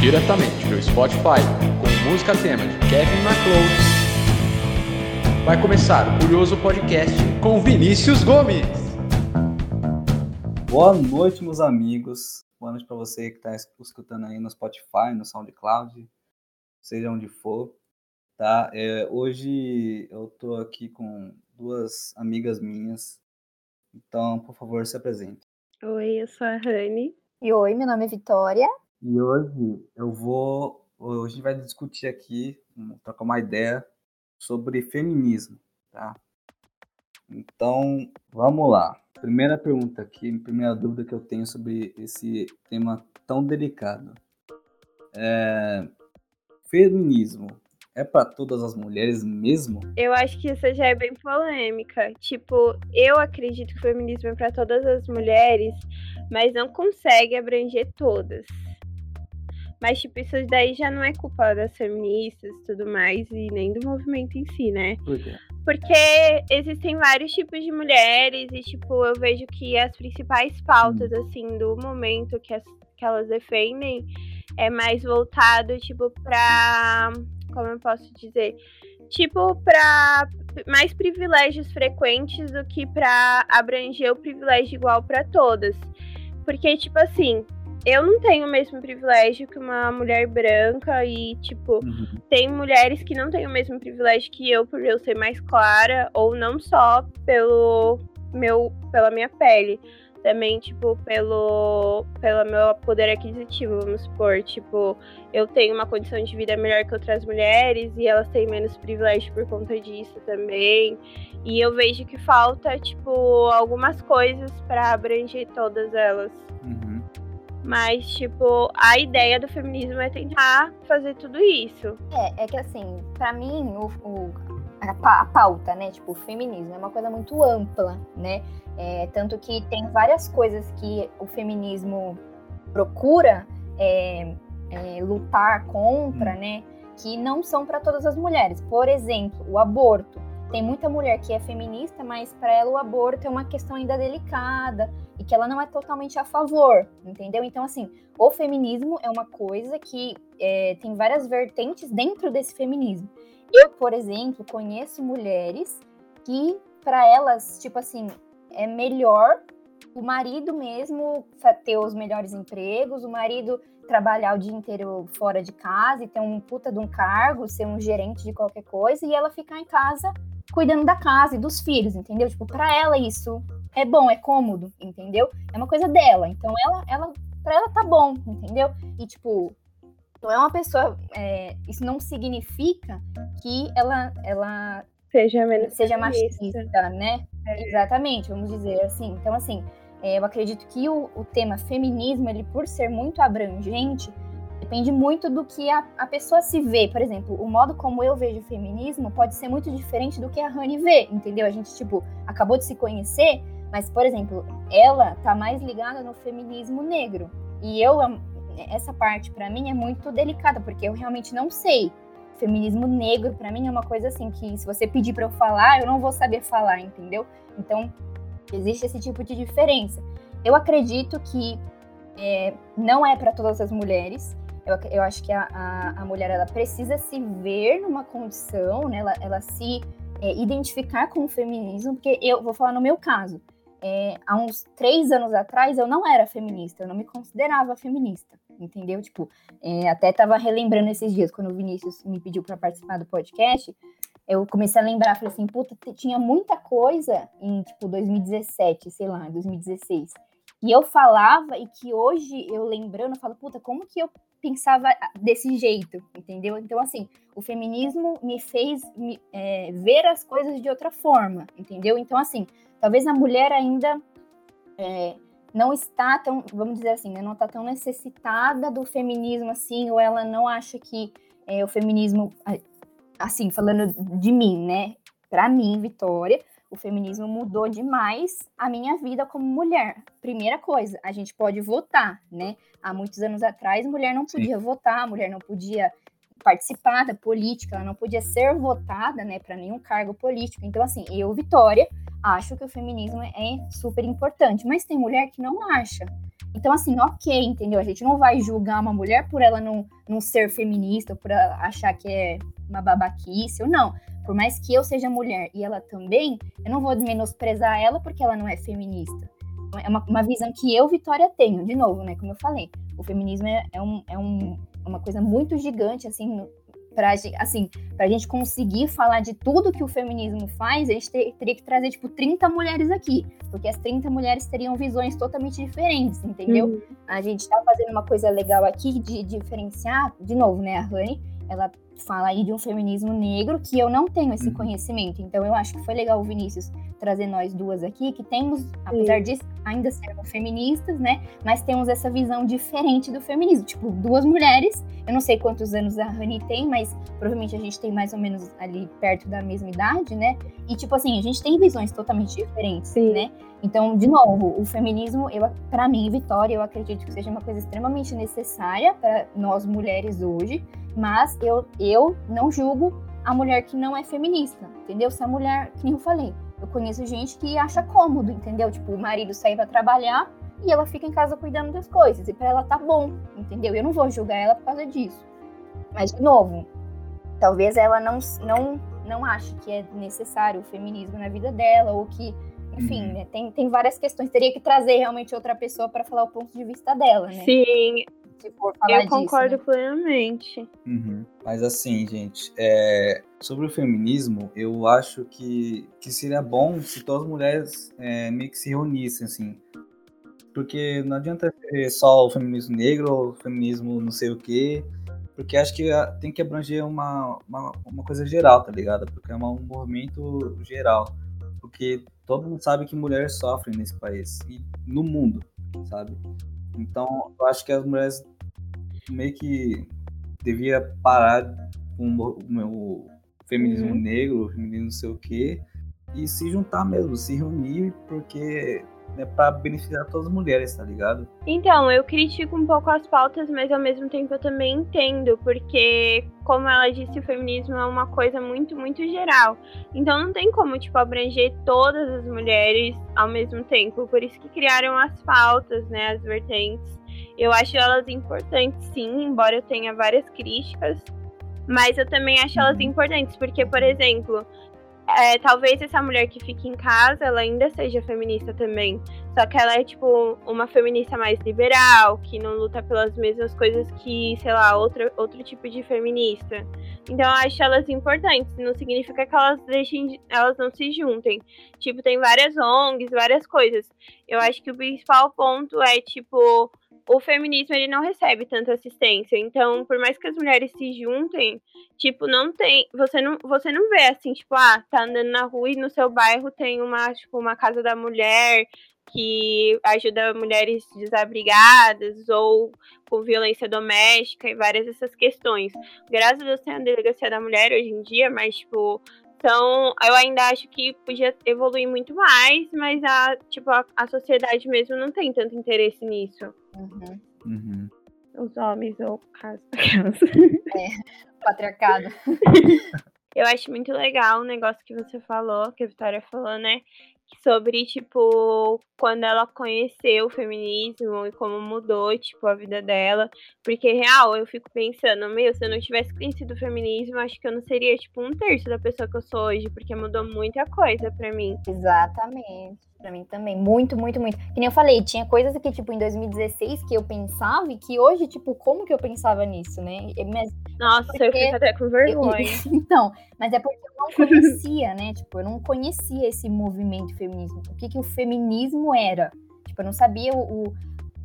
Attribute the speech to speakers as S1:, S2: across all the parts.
S1: diretamente do Spotify, com música tema de Kevin MacLeod. Vai começar o Curioso Podcast com Vinícius Gomes.
S2: Boa noite, meus amigos. Boa noite para você que está escutando aí no Spotify, no SoundCloud, seja onde for. Tá? É, hoje eu estou aqui com duas amigas minhas. Então, por favor, se apresente.
S3: Oi, eu sou a Rani.
S4: E oi, meu nome é Vitória.
S2: E hoje eu vou. Hoje a gente vai discutir aqui, trocar uma ideia sobre feminismo, tá? Então, vamos lá. Primeira pergunta aqui, primeira dúvida que eu tenho sobre esse tema tão delicado. É, feminismo é para todas as mulheres mesmo?
S3: Eu acho que isso já é bem polêmica. Tipo, eu acredito que o feminismo é para todas as mulheres, mas não consegue abranger todas. Mas, tipo, isso daí já não é culpa das feministas e tudo mais, e nem do movimento em si, né?
S2: Por quê?
S3: Porque existem vários tipos de mulheres, e, tipo, eu vejo que as principais pautas, hum. assim, do momento que, as, que elas defendem é mais voltado, tipo, pra. Como eu posso dizer? Tipo, pra mais privilégios frequentes do que pra abranger o privilégio igual para todas. Porque, tipo assim, eu não tenho o mesmo privilégio que uma mulher branca e, tipo, uhum. tem mulheres que não têm o mesmo privilégio que eu por eu ser mais clara, ou não só pelo meu, pela minha pele, também, tipo, pelo, pelo meu poder aquisitivo, vamos supor, tipo, eu tenho uma condição de vida melhor que outras mulheres e elas têm menos privilégio por conta disso também. E eu vejo que falta, tipo, algumas coisas para abranger todas elas.
S2: Uhum.
S3: Mas, tipo, a ideia do feminismo é tentar fazer tudo isso.
S4: É, é que assim, para mim, o, o a, a, pauta, né? Tipo, o feminismo é uma coisa muito ampla, né? É, tanto que tem várias coisas que o feminismo procura é, é, lutar contra, hum. né? Que não são para todas as mulheres. Por exemplo, o aborto. Tem muita mulher que é feminista, mas para ela o aborto é uma questão ainda delicada e que ela não é totalmente a favor, entendeu? Então, assim, o feminismo é uma coisa que é, tem várias vertentes dentro desse feminismo. Eu, por exemplo, conheço mulheres que, para elas, tipo assim, é melhor o marido mesmo ter os melhores empregos, o marido trabalhar o dia inteiro fora de casa e ter um puta de um cargo, ser um gerente de qualquer coisa, e ela ficar em casa cuidando da casa e dos filhos, entendeu? Tipo, para ela isso é bom, é cômodo, entendeu? É uma coisa dela. Então ela, ela, para ela tá bom, entendeu? E tipo, não é uma pessoa, é, isso não significa que ela, ela
S3: seja menos
S4: seja machista, né? É. Exatamente, vamos dizer assim. Então assim, é, eu acredito que o, o tema feminismo, ele por ser muito abrangente, Depende muito do que a, a pessoa se vê. Por exemplo, o modo como eu vejo o feminismo pode ser muito diferente do que a Rani vê, entendeu? A gente, tipo, acabou de se conhecer, mas, por exemplo, ela tá mais ligada no feminismo negro. E eu, essa parte para mim é muito delicada, porque eu realmente não sei. Feminismo negro para mim é uma coisa assim que se você pedir para eu falar, eu não vou saber falar, entendeu? Então, existe esse tipo de diferença. Eu acredito que é, não é para todas as mulheres. Eu, eu acho que a, a, a, mulher ela precisa se ver numa condição, né? ela, ela se é, identificar com o feminismo, porque eu vou falar no meu caso. É, há uns três anos atrás eu não era feminista, eu não me considerava feminista, entendeu? Tipo, é, até estava relembrando esses dias, quando o Vinícius me pediu para participar do podcast, eu comecei a lembrar, falei assim, puta, tinha muita coisa em, tipo, 2017, sei lá, 2016, e eu falava e que hoje eu lembrando, eu falo, puta, como que eu pensava desse jeito, entendeu? Então, assim, o feminismo me fez me, é, ver as coisas de outra forma, entendeu? Então, assim, talvez a mulher ainda é, não está tão, vamos dizer assim, né, não está tão necessitada do feminismo, assim, ou ela não acha que é, o feminismo, assim, falando de mim, né? Para mim, Vitória, o feminismo mudou demais a minha vida como mulher. Primeira coisa, a gente pode votar, né? Há muitos anos atrás, mulher não podia Sim. votar, mulher não podia participar da política, ela não podia ser votada, né, para nenhum cargo político. Então, assim, eu, Vitória, acho que o feminismo é super importante, mas tem mulher que não acha. Então, assim, ok, entendeu? A gente não vai julgar uma mulher por ela não, não ser feminista, por achar que é uma babaquice, ou não. Por mais que eu seja mulher e ela também, eu não vou menosprezar ela porque ela não é feminista. É uma, uma visão que eu, Vitória, tenho. De novo, né? Como eu falei, o feminismo é, é, um, é um, uma coisa muito gigante, assim, pra, assim, pra gente conseguir falar de tudo que o feminismo faz, a gente ter, teria que trazer, tipo, 30 mulheres aqui. Porque as 30 mulheres teriam visões totalmente diferentes, entendeu? Uhum. A gente tá fazendo uma coisa legal aqui de diferenciar, de novo, né, a Rani, ela fala aí de um feminismo negro que eu não tenho esse uhum. conhecimento. Então eu acho que foi legal o Vinícius trazer nós duas aqui, que temos, apesar de ainda sermos feministas, né? Mas temos essa visão diferente do feminismo. Tipo, duas mulheres, eu não sei quantos anos a Rani tem, mas provavelmente a gente tem mais ou menos ali perto da mesma idade, né? E tipo assim, a gente tem visões totalmente diferentes, Sim. né? Então, de novo, o feminismo, eu, para mim, Vitória, eu acredito que seja uma coisa extremamente necessária para nós mulheres hoje, mas eu, eu não julgo a mulher que não é feminista, entendeu? Se a mulher, que nem eu falei, eu conheço gente que acha cômodo, entendeu? Tipo, o marido sai para trabalhar e ela fica em casa cuidando das coisas, e para ela tá bom, entendeu? Eu não vou julgar ela por causa disso. Mas, de novo, talvez ela não, não, não ache que é necessário o feminismo na vida dela, ou que enfim, uhum. né, tem, tem várias questões. Teria que trazer realmente outra pessoa para falar o ponto de vista dela, né?
S3: Sim, eu concordo disso, né? plenamente.
S2: Uhum. Mas assim, gente, é... sobre o feminismo, eu acho que, que seria bom se todas as mulheres é, meio que se reunissem, assim. Porque não adianta ser só o feminismo negro ou o feminismo não sei o quê. Porque acho que tem que abranger uma, uma, uma coisa geral, tá ligado? Porque é um movimento geral. Porque todo mundo sabe que mulheres sofrem nesse país e no mundo, sabe? Então, eu acho que as mulheres meio que devia parar com o, feminismo uhum. negro, feminismo não sei o quê, e se juntar mesmo, se reunir, porque é para beneficiar todas as mulheres, tá ligado?
S3: Então, eu critico um pouco as pautas, mas ao mesmo tempo eu também entendo, porque, como ela disse, o feminismo é uma coisa muito, muito geral. Então não tem como, tipo, abranger todas as mulheres ao mesmo tempo. Por isso que criaram as pautas, né, as vertentes. Eu acho elas importantes, sim, embora eu tenha várias críticas. Mas eu também acho elas uhum. importantes, porque, por exemplo, é, talvez essa mulher que fica em casa, ela ainda seja feminista também. Só que ela é, tipo, uma feminista mais liberal, que não luta pelas mesmas coisas que, sei lá, outro, outro tipo de feminista. Então eu acho elas importantes. Não significa que elas deixem, elas não se juntem. Tipo, tem várias ONGs, várias coisas. Eu acho que o principal ponto é, tipo, o feminismo ele não recebe tanta assistência. Então, por mais que as mulheres se juntem, tipo, não tem, você não, você não vê assim, tipo, ah, tá andando na rua e no seu bairro tem uma, tipo, uma casa da mulher que ajuda mulheres desabrigadas ou com violência doméstica e várias dessas questões. Graças a Deus tem a delegacia da mulher hoje em dia, mas tipo, então, eu ainda acho que podia evoluir muito mais, mas a, tipo, a, a sociedade mesmo não tem tanto interesse nisso.
S4: Uhum.
S2: Uhum.
S3: Os homens ou caso.
S4: É, patriarcado.
S3: eu acho muito legal o negócio que você falou, que a Vitória falou, né? sobre, tipo, quando ela conheceu o feminismo e como mudou, tipo, a vida dela. Porque, real, eu fico pensando, meu, se eu não tivesse conhecido o feminismo, acho que eu não seria, tipo, um terço da pessoa que eu sou hoje, porque mudou muita coisa pra mim.
S4: Exatamente. Pra mim também. Muito, muito, muito. Que nem eu falei, tinha coisas que, tipo, em 2016 que eu pensava e que hoje, tipo, como que eu pensava nisso, né?
S3: Mas, Nossa, eu fico até com vergonha.
S4: então, mas é porque eu não conhecia, né? Tipo, eu não conhecia esse movimento feminismo. O que, que o feminismo era. Tipo, eu não sabia o,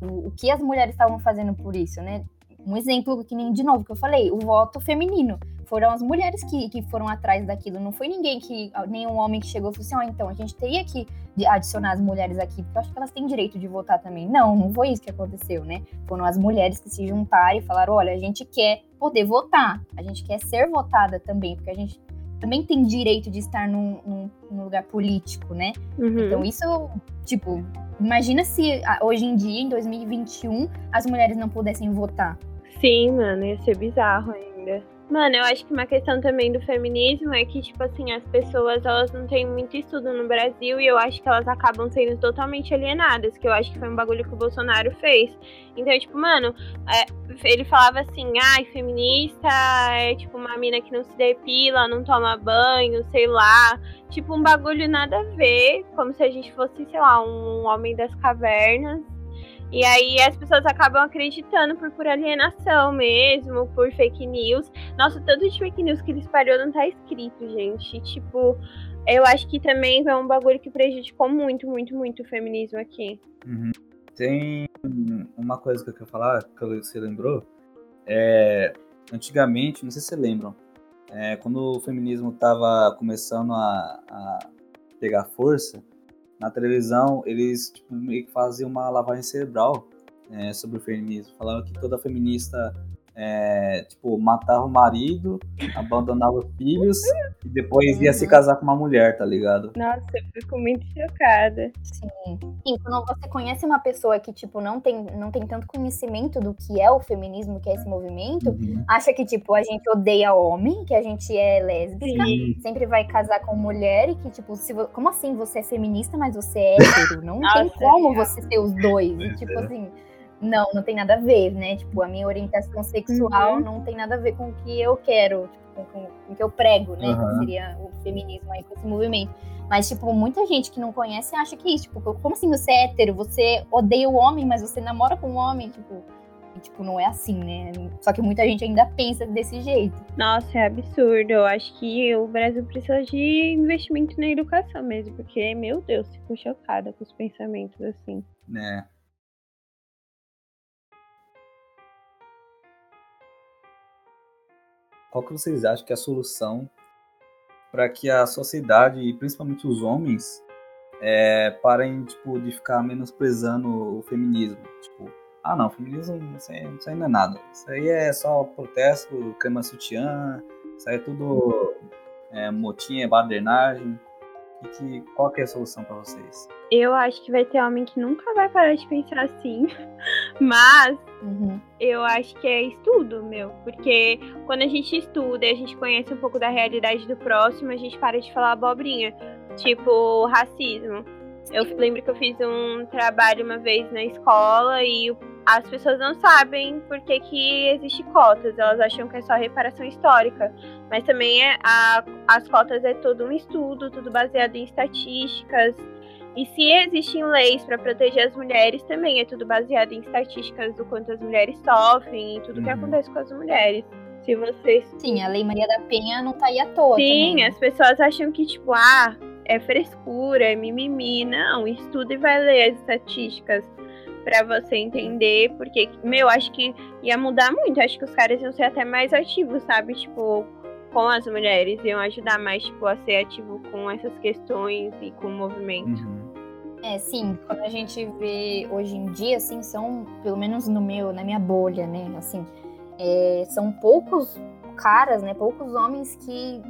S4: o, o que as mulheres estavam fazendo por isso, né? Um exemplo que nem, de novo, que eu falei, o voto feminino foram as mulheres que, que foram atrás daquilo. Não foi ninguém que, nenhum homem que chegou e falou assim: ó, oh, então a gente teria que adicionar as mulheres aqui, porque eu acho que elas têm direito de votar também. Não, não foi isso que aconteceu, né? Foram as mulheres que se juntaram e falaram: olha, a gente quer poder votar, a gente quer ser votada também, porque a gente também tem direito de estar num, num, num lugar político, né? Uhum. Então, isso, tipo, imagina se hoje em dia, em 2021, as mulheres não pudessem votar.
S3: Sim, mano, ia ser bizarro ainda. Mano, eu acho que uma questão também do feminismo é que, tipo assim, as pessoas elas não têm muito estudo no Brasil e eu acho que elas acabam sendo totalmente alienadas, que eu acho que foi um bagulho que o Bolsonaro fez. Então, tipo, mano, é, ele falava assim, ai, ah, feminista é tipo uma mina que não se depila, não toma banho, sei lá. Tipo, um bagulho nada a ver, como se a gente fosse, sei lá, um homem das cavernas e aí as pessoas acabam acreditando por, por alienação mesmo, por fake news. Nossa, tanto de fake news que ele espalhou não tá escrito, gente. Tipo, eu acho que também é um bagulho que prejudicou muito, muito, muito o feminismo aqui.
S2: Uhum. Tem uma coisa que eu quero falar, que você lembrou. É, antigamente, não sei se você lembram, é, quando o feminismo estava começando a, a pegar força, na televisão, eles tipo, meio que faziam uma lavagem cerebral é, sobre o feminismo. Falando que toda feminista é, tipo, matava o marido, abandonava os filhos e depois ia se uhum. casar com uma mulher, tá ligado?
S3: Nossa, eu fico muito chocada.
S4: Sim. Sim, quando você conhece uma pessoa que, tipo, não tem, não tem tanto conhecimento do que é o feminismo, que é esse movimento, uhum. acha que, tipo, a gente odeia homem, que a gente é lésbica, Sim. sempre vai casar com mulher e que, tipo, se, como assim você é feminista, mas você é hétero? Não Nossa, tem como é. você ser os dois. E, tipo assim não, não tem nada a ver, né? Tipo, a minha orientação sexual uhum. não tem nada a ver com o que eu quero, tipo, com, com, com o que eu prego, né? Uhum. Que seria o feminismo aí com esse movimento. Mas, tipo, muita gente que não conhece acha que isso, tipo, como assim você é hétero? Você odeia o homem, mas você namora com o homem, tipo. E, tipo, não é assim, né? Só que muita gente ainda pensa desse jeito.
S3: Nossa, é absurdo. Eu acho que o Brasil precisa de investimento na educação mesmo, porque, meu Deus, fico chocada com os pensamentos assim.
S2: Né. Qual que vocês acham que é a solução para que a sociedade e principalmente os homens é, parem tipo, de ficar menosprezando o feminismo? Tipo, ah não, feminismo isso aí, isso aí não é nada. Isso aí é só protesto, crema sutiã, isso aí é tudo é, motinha, badernagem. E que, qual que é a solução para vocês?
S3: Eu acho que vai ter homem que nunca vai parar de pensar assim, mas uhum. eu acho que é estudo, meu, porque quando a gente estuda e a gente conhece um pouco da realidade do próximo, a gente para de falar abobrinha, tipo racismo. Eu lembro que eu fiz um trabalho uma vez na escola e as pessoas não sabem por que, que existe cotas, elas acham que é só reparação histórica. Mas também é a, as cotas é todo um estudo, tudo baseado em estatísticas. E se existem leis para proteger as mulheres, também é tudo baseado em estatísticas do quanto as mulheres sofrem e tudo uhum. que acontece com as mulheres. Se vocês.
S4: Sim, a Lei Maria da Penha não tá aí à toa.
S3: Sim,
S4: também.
S3: as pessoas acham que, tipo, ah, é frescura, é mimimi. Não, estuda e vai ler as estatísticas para você entender, porque, meu, acho que ia mudar muito. Acho que os caras iam ser até mais ativos, sabe? Tipo, com as mulheres, iam ajudar mais, tipo, a ser ativo com essas questões e com o movimento. Uhum.
S4: É, sim, quando a gente vê hoje em dia, assim, são, pelo menos no meu, na minha bolha, né, assim, é, são poucos caras, né, poucos homens que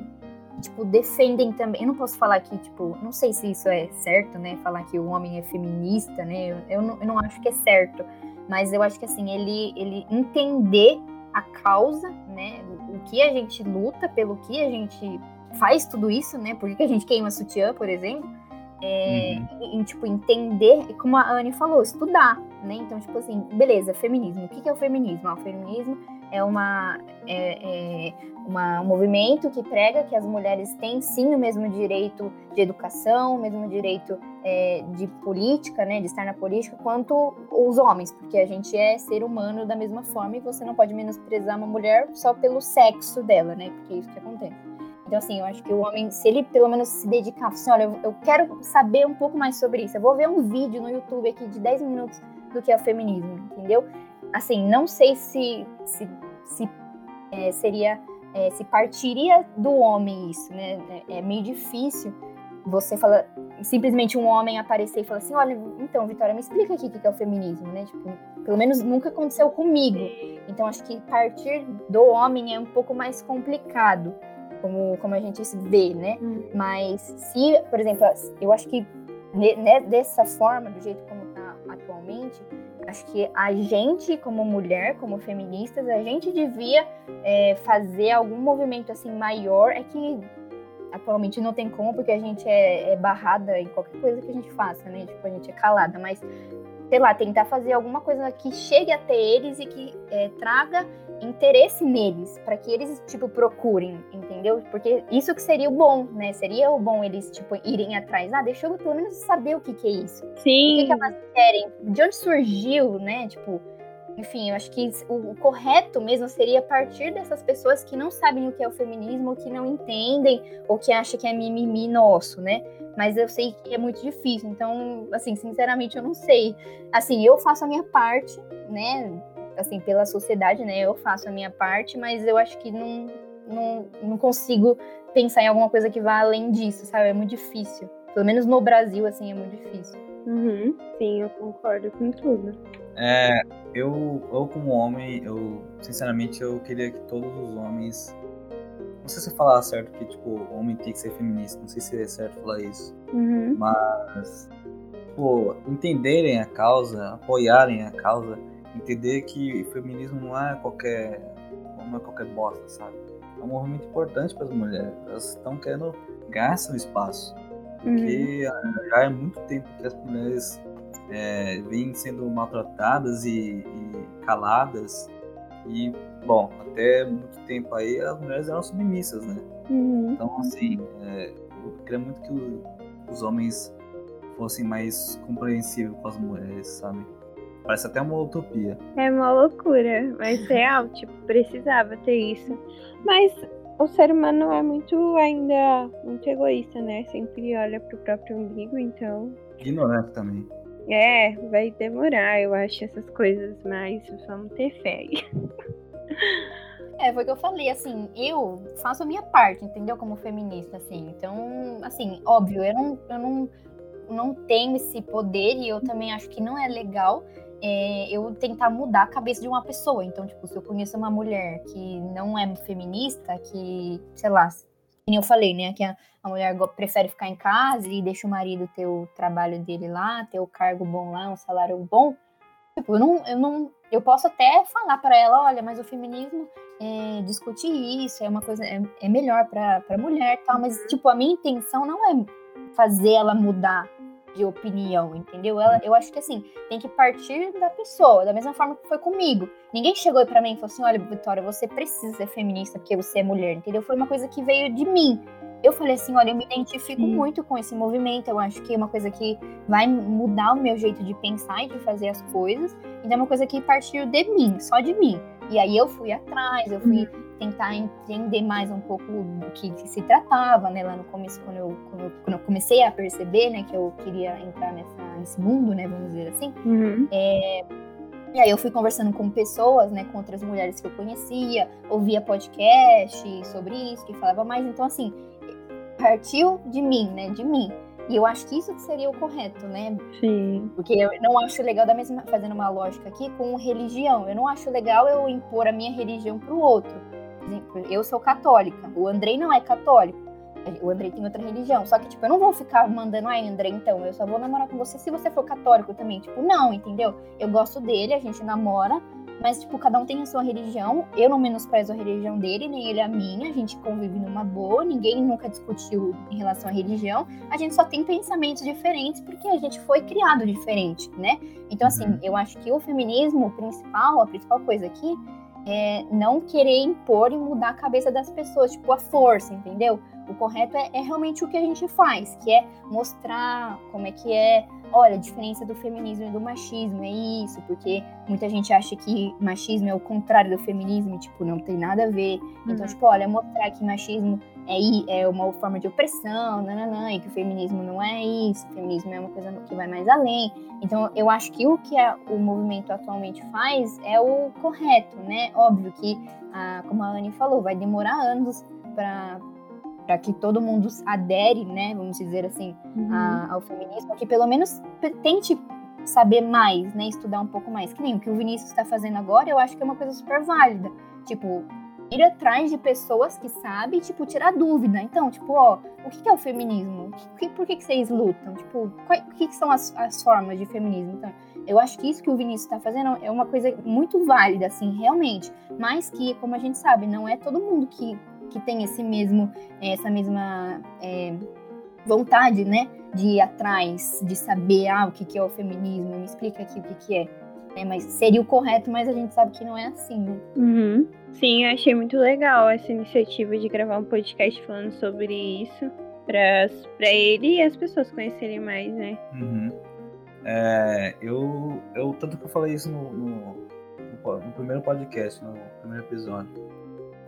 S4: tipo, defendem também. Eu não posso falar que, tipo, não sei se isso é certo, né? Falar que o homem é feminista, né? Eu, eu, não, eu não acho que é certo. Mas eu acho que, assim, ele, ele entender a causa, né? O, que a gente luta, pelo que a gente faz tudo isso, né? Por que a gente queima sutiã, por exemplo. É, uhum. e, tipo, entender, como a Anne falou, estudar, né? Então, tipo assim, beleza, feminismo. O que, que é o feminismo? Ah, o feminismo é, uma, é, é uma, um movimento que prega que as mulheres têm sim o mesmo direito de educação, o mesmo direito é, de política, né, de estar na política, quanto os homens, porque a gente é ser humano da mesma forma e você não pode menosprezar uma mulher só pelo sexo dela, né, porque é isso que acontece. Então, assim, eu acho que o homem, se ele pelo menos se dedicar, assim, olha, eu, eu quero saber um pouco mais sobre isso, eu vou ver um vídeo no YouTube aqui de 10 minutos do que é o feminismo, entendeu? Assim, não sei se, se, se é, seria é, se partiria do homem isso, né? É, é meio difícil você fala simplesmente um homem aparecer e falar assim, olha, então, Vitória, me explica aqui o que é o feminismo, né? Tipo, pelo menos nunca aconteceu comigo. Então, acho que partir do homem é um pouco mais complicado, como, como a gente vê, né? Hum. Mas se, por exemplo, eu acho que né, dessa forma, do jeito como está atualmente, Acho que a gente, como mulher, como feministas, a gente devia é, fazer algum movimento assim maior. É que atualmente não tem como, porque a gente é, é, barrada em qualquer coisa que a gente faça, né? Tipo, a gente é calada, mas sei lá, tentar fazer alguma coisa que chegue até eles e que é, traga interesse neles, para que eles, tipo, procurem, entendeu? Porque isso que seria o bom, né? Seria o bom eles, tipo, irem atrás. Ah, deixa eu pelo menos saber o que, que é isso.
S3: Sim.
S4: O que, que elas querem? De onde surgiu, né? Tipo, enfim, eu acho que o, o, correto mesmo seria partir dessas pessoas que não sabem o que é o feminismo, que não entendem, ou que acham que é mimimi nosso, né? Mas eu sei que é muito difícil, então, assim, sinceramente, eu não sei. Assim, eu faço a minha parte, né? Assim, pela sociedade, né? Eu faço a minha parte, mas eu acho que não, não, não consigo pensar em alguma coisa que vá além disso, sabe? É muito difícil. Pelo menos no Brasil, assim, é muito difícil.
S3: Uhum. Sim, eu concordo com tudo.
S2: É, eu, eu como homem, eu sinceramente eu queria que todos os homens, não sei se falar certo que tipo o homem tem que ser feminista, não sei se é certo falar isso,
S3: uhum.
S2: mas tipo, entenderem a causa, apoiarem a causa, entender que feminismo não é qualquer não é qualquer bosta, sabe? É um movimento importante para as mulheres. Elas estão querendo ganhar seu espaço. Porque uhum. já é muito tempo que as mulheres é, vêm sendo maltratadas e, e, caladas. E, bom, até muito tempo aí as mulheres eram submissas, né?
S3: Uhum.
S2: Então, assim, é, eu queria muito que o, os homens fossem mais compreensíveis com as mulheres, sabe? Parece até uma utopia.
S3: É uma loucura, mas real, tipo, precisava ter isso. Mas o ser humano é muito ainda muito egoísta, né? Sempre olha pro próprio umbigo, então.
S2: Ignorante também.
S3: É, vai demorar, eu acho, essas coisas, mas vamos ter fé.
S4: É, foi o que eu falei, assim, eu faço a minha parte, entendeu? Como feminista, assim. Então, assim, óbvio, eu não, eu não, não tenho esse poder e eu também acho que não é legal é, eu tentar mudar a cabeça de uma pessoa. Então, tipo, se eu conheço uma mulher que não é feminista, que, sei lá, como eu falei, né, que a, a mulher prefere ficar em casa e deixa o marido ter o trabalho dele lá, ter o cargo bom lá, um salário bom. Tipo, eu não, eu não, eu posso até falar para ela, olha, mas o feminismo é, discutir isso é uma coisa, é, é melhor para mulher, tal. Mas tipo, a minha intenção não é fazer ela mudar de opinião, entendeu? Ela, eu acho que assim, tem que partir da pessoa, da mesma forma que foi comigo. Ninguém chegou para mim e falou assim: olha, Vitória, você precisa ser feminista porque você é mulher, entendeu? Foi uma coisa que veio de mim. Eu falei assim: olha, eu me identifico Sim. muito com esse movimento, eu acho que é uma coisa que vai mudar o meu jeito de pensar e de fazer as coisas. Então é uma coisa que partiu de mim, só de mim. E aí eu fui atrás, eu fui tentar entender mais um pouco do que, que se tratava, né? Lá no começo, quando eu, quando eu, quando eu comecei a perceber, né, que eu queria entrar nessa, nesse mundo, né, vamos dizer assim.
S3: Uhum.
S4: É, e aí eu fui conversando com pessoas, né, com outras mulheres que eu conhecia, ouvia podcast sobre isso, que falava mais. Então, assim, partiu de mim, né, de mim. E eu acho que isso seria o correto, né?
S3: Sim.
S4: Porque eu não acho legal, da mesma, fazendo uma lógica aqui, com religião. Eu não acho legal eu impor a minha religião para o outro eu sou católica, o Andrei não é católico. O Andrei tem outra religião. Só que, tipo, eu não vou ficar mandando, ai, Andrei, então, eu só vou namorar com você se você for católico também. Tipo, não, entendeu? Eu gosto dele, a gente namora, mas, tipo, cada um tem a sua religião. Eu não menosprezo a religião dele, nem ele a minha. A gente convive numa boa, ninguém nunca discutiu em relação à religião. A gente só tem pensamentos diferentes porque a gente foi criado diferente, né? Então, assim, uhum. eu acho que o feminismo, o principal, a principal coisa aqui é, não querer impor e mudar a cabeça das pessoas, tipo, a força, entendeu? O correto é, é, realmente o que a gente faz, que é mostrar como é que é, olha, a diferença do feminismo e do machismo, é isso, porque muita gente acha que machismo é o contrário do feminismo, e, tipo, não tem nada a ver. Então, uhum. tipo, olha, mostrar que machismo é, é uma forma de opressão, nananã, e que o feminismo não é isso, o feminismo é uma coisa que vai mais além. Então, eu acho que o que a, o movimento atualmente faz é o correto, né? Óbvio que, a, como a Anne falou, vai demorar anos para para que todo mundo adere, né, vamos dizer assim, uhum. a, ao feminismo, que pelo menos tente saber mais, né, estudar um pouco mais. Que nem o que o Vinícius está fazendo agora, eu acho que é uma coisa super válida. Tipo, ir atrás de pessoas que sabem, tipo, tirar dúvida. Então, tipo, ó, o que é o feminismo? Por que, vocês lutam? Tipo, o que, são as, as, formas de feminismo? Então, Eu acho que isso que o Vinícius está fazendo é uma coisa muito válida, assim, realmente. Mas que, como a gente sabe, não é todo mundo que, que tem esse mesmo, essa mesma é, vontade, né? De ir atrás, de saber ah, o que, que é o feminismo, me explica aqui o que é. É. Mas seria o correto, mas a gente sabe que não é assim, né?
S3: Uhum. Sim, eu achei muito legal essa iniciativa de gravar um podcast falando sobre isso para ele e as pessoas conhecerem mais, né?
S2: Uhum. É, eu, eu, tanto que eu falei isso no, no, no, primeiro podcast, no primeiro episódio.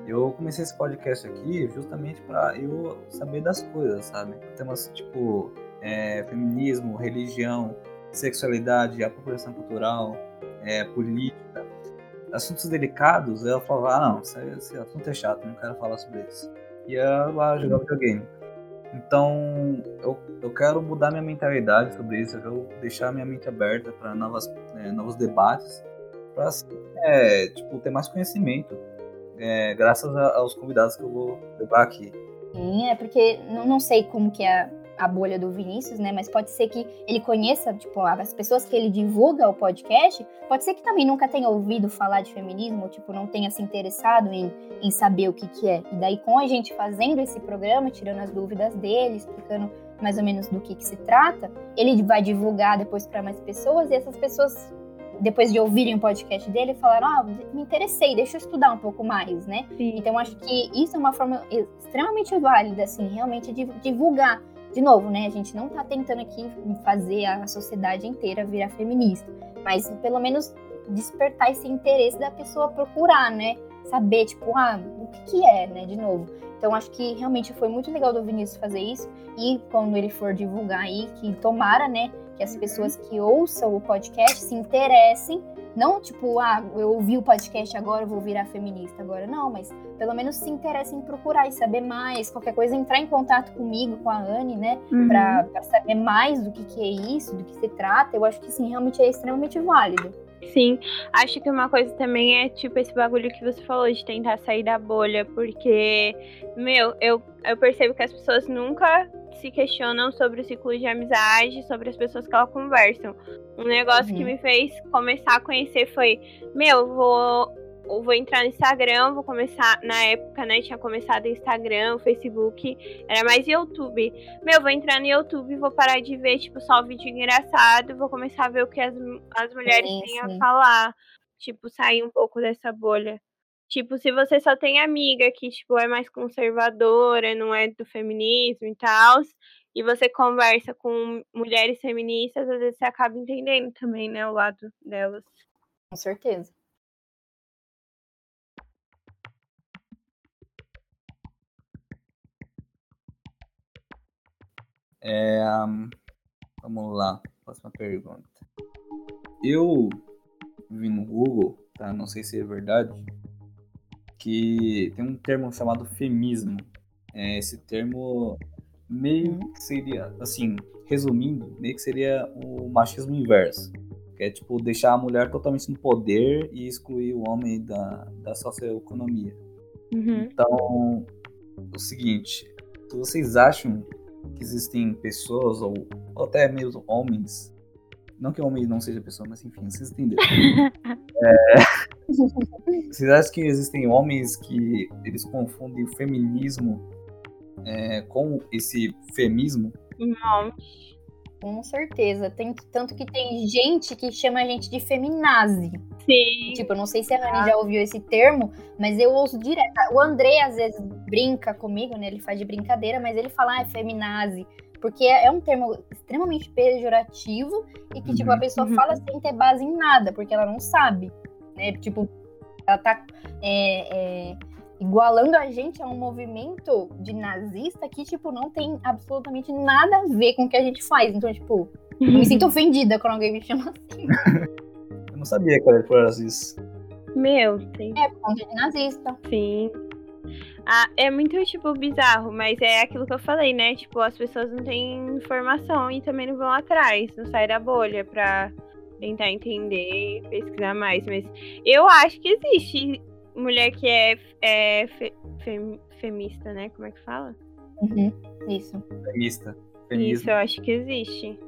S2: Eu comecei esse podcast aqui justamente para eu saber das coisas, sabe? Temas tipo é, feminismo, religião, sexualidade, apropriação cultural, é, política, assuntos delicados. Eu falava, ah, não, esse, esse assunto é chato, não quero falar sobre isso. Ia lá jogar videogame. Então, eu, eu quero mudar minha mentalidade sobre isso, eu quero deixar minha mente aberta para é, novos debates, para é, tipo, ter mais conhecimento, é, graças a, aos convidados que eu vou levar aqui.
S4: Sim, é porque não, não sei como que é a bolha do Vinícius, né? Mas pode ser que ele conheça, tipo, as pessoas que ele divulga o podcast, pode ser que também nunca tenha ouvido falar de feminismo, tipo, não tenha se interessado em, em saber o que que é. E daí, com a gente fazendo esse programa, tirando as dúvidas dele, explicando mais ou menos do que que se trata, ele vai divulgar depois para mais pessoas e essas pessoas depois de ouvirem o podcast dele, falaram: Ah, me interessei, deixa eu estudar um pouco mais, né? Sim. Então, acho que isso é uma forma extremamente válida, assim, realmente, de divulgar de novo, né? A gente não está tentando aqui fazer a sociedade inteira virar feminista, mas pelo menos despertar esse interesse da pessoa procurar, né? Saber, tipo, ah, o que, que é, né? De novo. Então, acho que realmente foi muito legal do Vinícius fazer isso. E quando ele for divulgar aí, que tomara, né? Que as pessoas que ouçam o podcast se interessem não tipo, ah, eu ouvi o podcast agora, eu vou virar feminista agora. Não, mas pelo menos se interessa em procurar e saber mais. Qualquer coisa, entrar em contato comigo, com a Anne, né? Uhum. Pra, pra, saber mais do que, que é isso, do que se trata. Eu acho que sim, realmente é extremamente válido.
S3: Sim, acho que uma coisa também é tipo esse bagulho que você falou de tentar sair da bolha, porque, meu, eu, eu percebo que as pessoas nunca se questionam sobre o ciclo de amizade, sobre as pessoas que elas conversam. Um negócio uhum. que me fez começar a conhecer foi, meu, vou eu vou entrar no Instagram, vou começar, na época, né, tinha começado Instagram, Facebook, era mais YouTube. Meu, vou entrar no YouTube, vou parar de ver, tipo, só vídeo engraçado, vou começar a ver o que as, as mulheres sim, têm sim. a falar. Tipo, sair um pouco dessa bolha. Tipo, se você só tem amiga que, tipo, é mais conservadora, não é do feminismo e tal, e você conversa com mulheres feministas, às vezes você acaba entendendo também, né, o lado delas.
S4: Com certeza.
S2: É, vamos lá, próxima pergunta. Eu vi no Google, tá? Não sei se é verdade, que tem um termo chamado femismo. É, esse termo meio uhum. que seria, assim, resumindo, meio que seria o machismo inverso. Que é, tipo, deixar a mulher totalmente no poder e excluir o homem da, da socioeconomia. Uhum. Então, o seguinte, se vocês acham que existem pessoas, ou, ou até mesmo homens, não que homem não seja pessoa, mas enfim, vocês entenderam. é, vocês acham que existem homens que eles confundem o feminismo é, com esse femismo?
S3: Não.
S4: Com certeza. Tem, tanto que tem gente que chama a gente de feminazi.
S3: Sim.
S4: Tipo, eu não sei se a Rani ah. já ouviu esse termo, mas eu uso direto. O André às vezes brinca comigo, né? Ele faz de brincadeira, mas ele fala, ah, é feminazi. Porque é, é um termo extremamente pejorativo e que, tipo, a uhum. pessoa uhum. fala sem ter base em nada, porque ela não sabe. Né? Tipo, ela tá é, é, igualando a gente a um movimento de nazista que, tipo, não tem absolutamente nada a ver com o que a gente faz. Então, tipo, eu me sinto ofendida quando alguém me chama assim.
S2: eu não sabia que era por nazista.
S3: Meu, tem.
S4: É, por conta de nazista.
S3: Sim. Ah, é muito, tipo, bizarro, mas é aquilo que eu falei, né? Tipo, as pessoas não têm informação e também não vão atrás, não saem da bolha pra tentar entender, pesquisar mais. Mas eu acho que existe mulher que é, é fe, fem, femista, né? Como é que fala?
S4: Uhum, isso.
S2: Femista.
S3: Feminismo. Isso, eu acho que existe.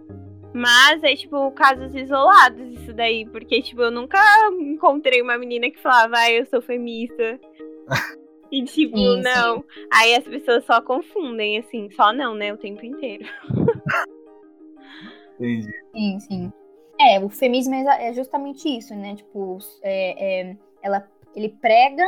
S3: Mas é, tipo, casos isolados isso daí. Porque, tipo, eu nunca encontrei uma menina que falava, ah, eu sou feminista. E, tipo, sim, não. Sim. Aí as pessoas só confundem, assim. Só não, né? O tempo inteiro.
S2: Entendi.
S4: Sim, sim. É, o feminismo é, é justamente isso, né? Tipo, é, é, ela, ele prega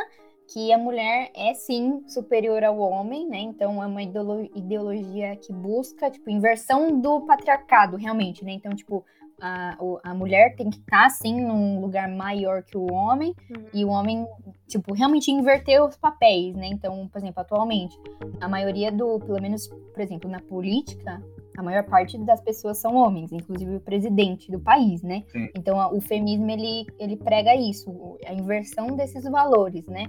S4: que a mulher é sim superior ao homem, né? Então é uma ideologia que busca, tipo, inversão do patriarcado, realmente, né? Então, tipo, a, a mulher tem que estar, tá, sim, num lugar maior que o homem, uhum. e o homem, tipo, realmente inverter os papéis, né? Então, por exemplo, atualmente, a maioria do, pelo menos, por exemplo, na política, a maior parte das pessoas são homens, inclusive o presidente do país, né? Sim. Então, o feminismo, ele, ele prega isso, a inversão desses valores, né?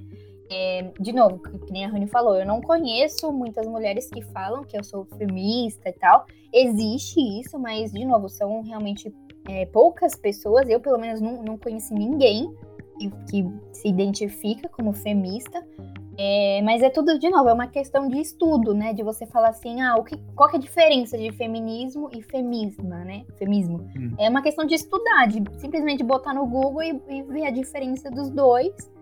S4: É, de novo, que nem a Rani falou, eu não conheço muitas mulheres que falam que eu sou feminista e tal. Existe isso, mas, de novo, são realmente é, poucas pessoas. Eu, pelo menos, não, não conheci ninguém que, que se identifica como feminista. É, mas é tudo, de novo, é uma questão de estudo, né? De você falar assim, ah, o que, qual que é a diferença de feminismo e femisma, né? Femismo. Hum. É uma questão de estudar, de simplesmente botar no Google e, e ver a diferença dos dois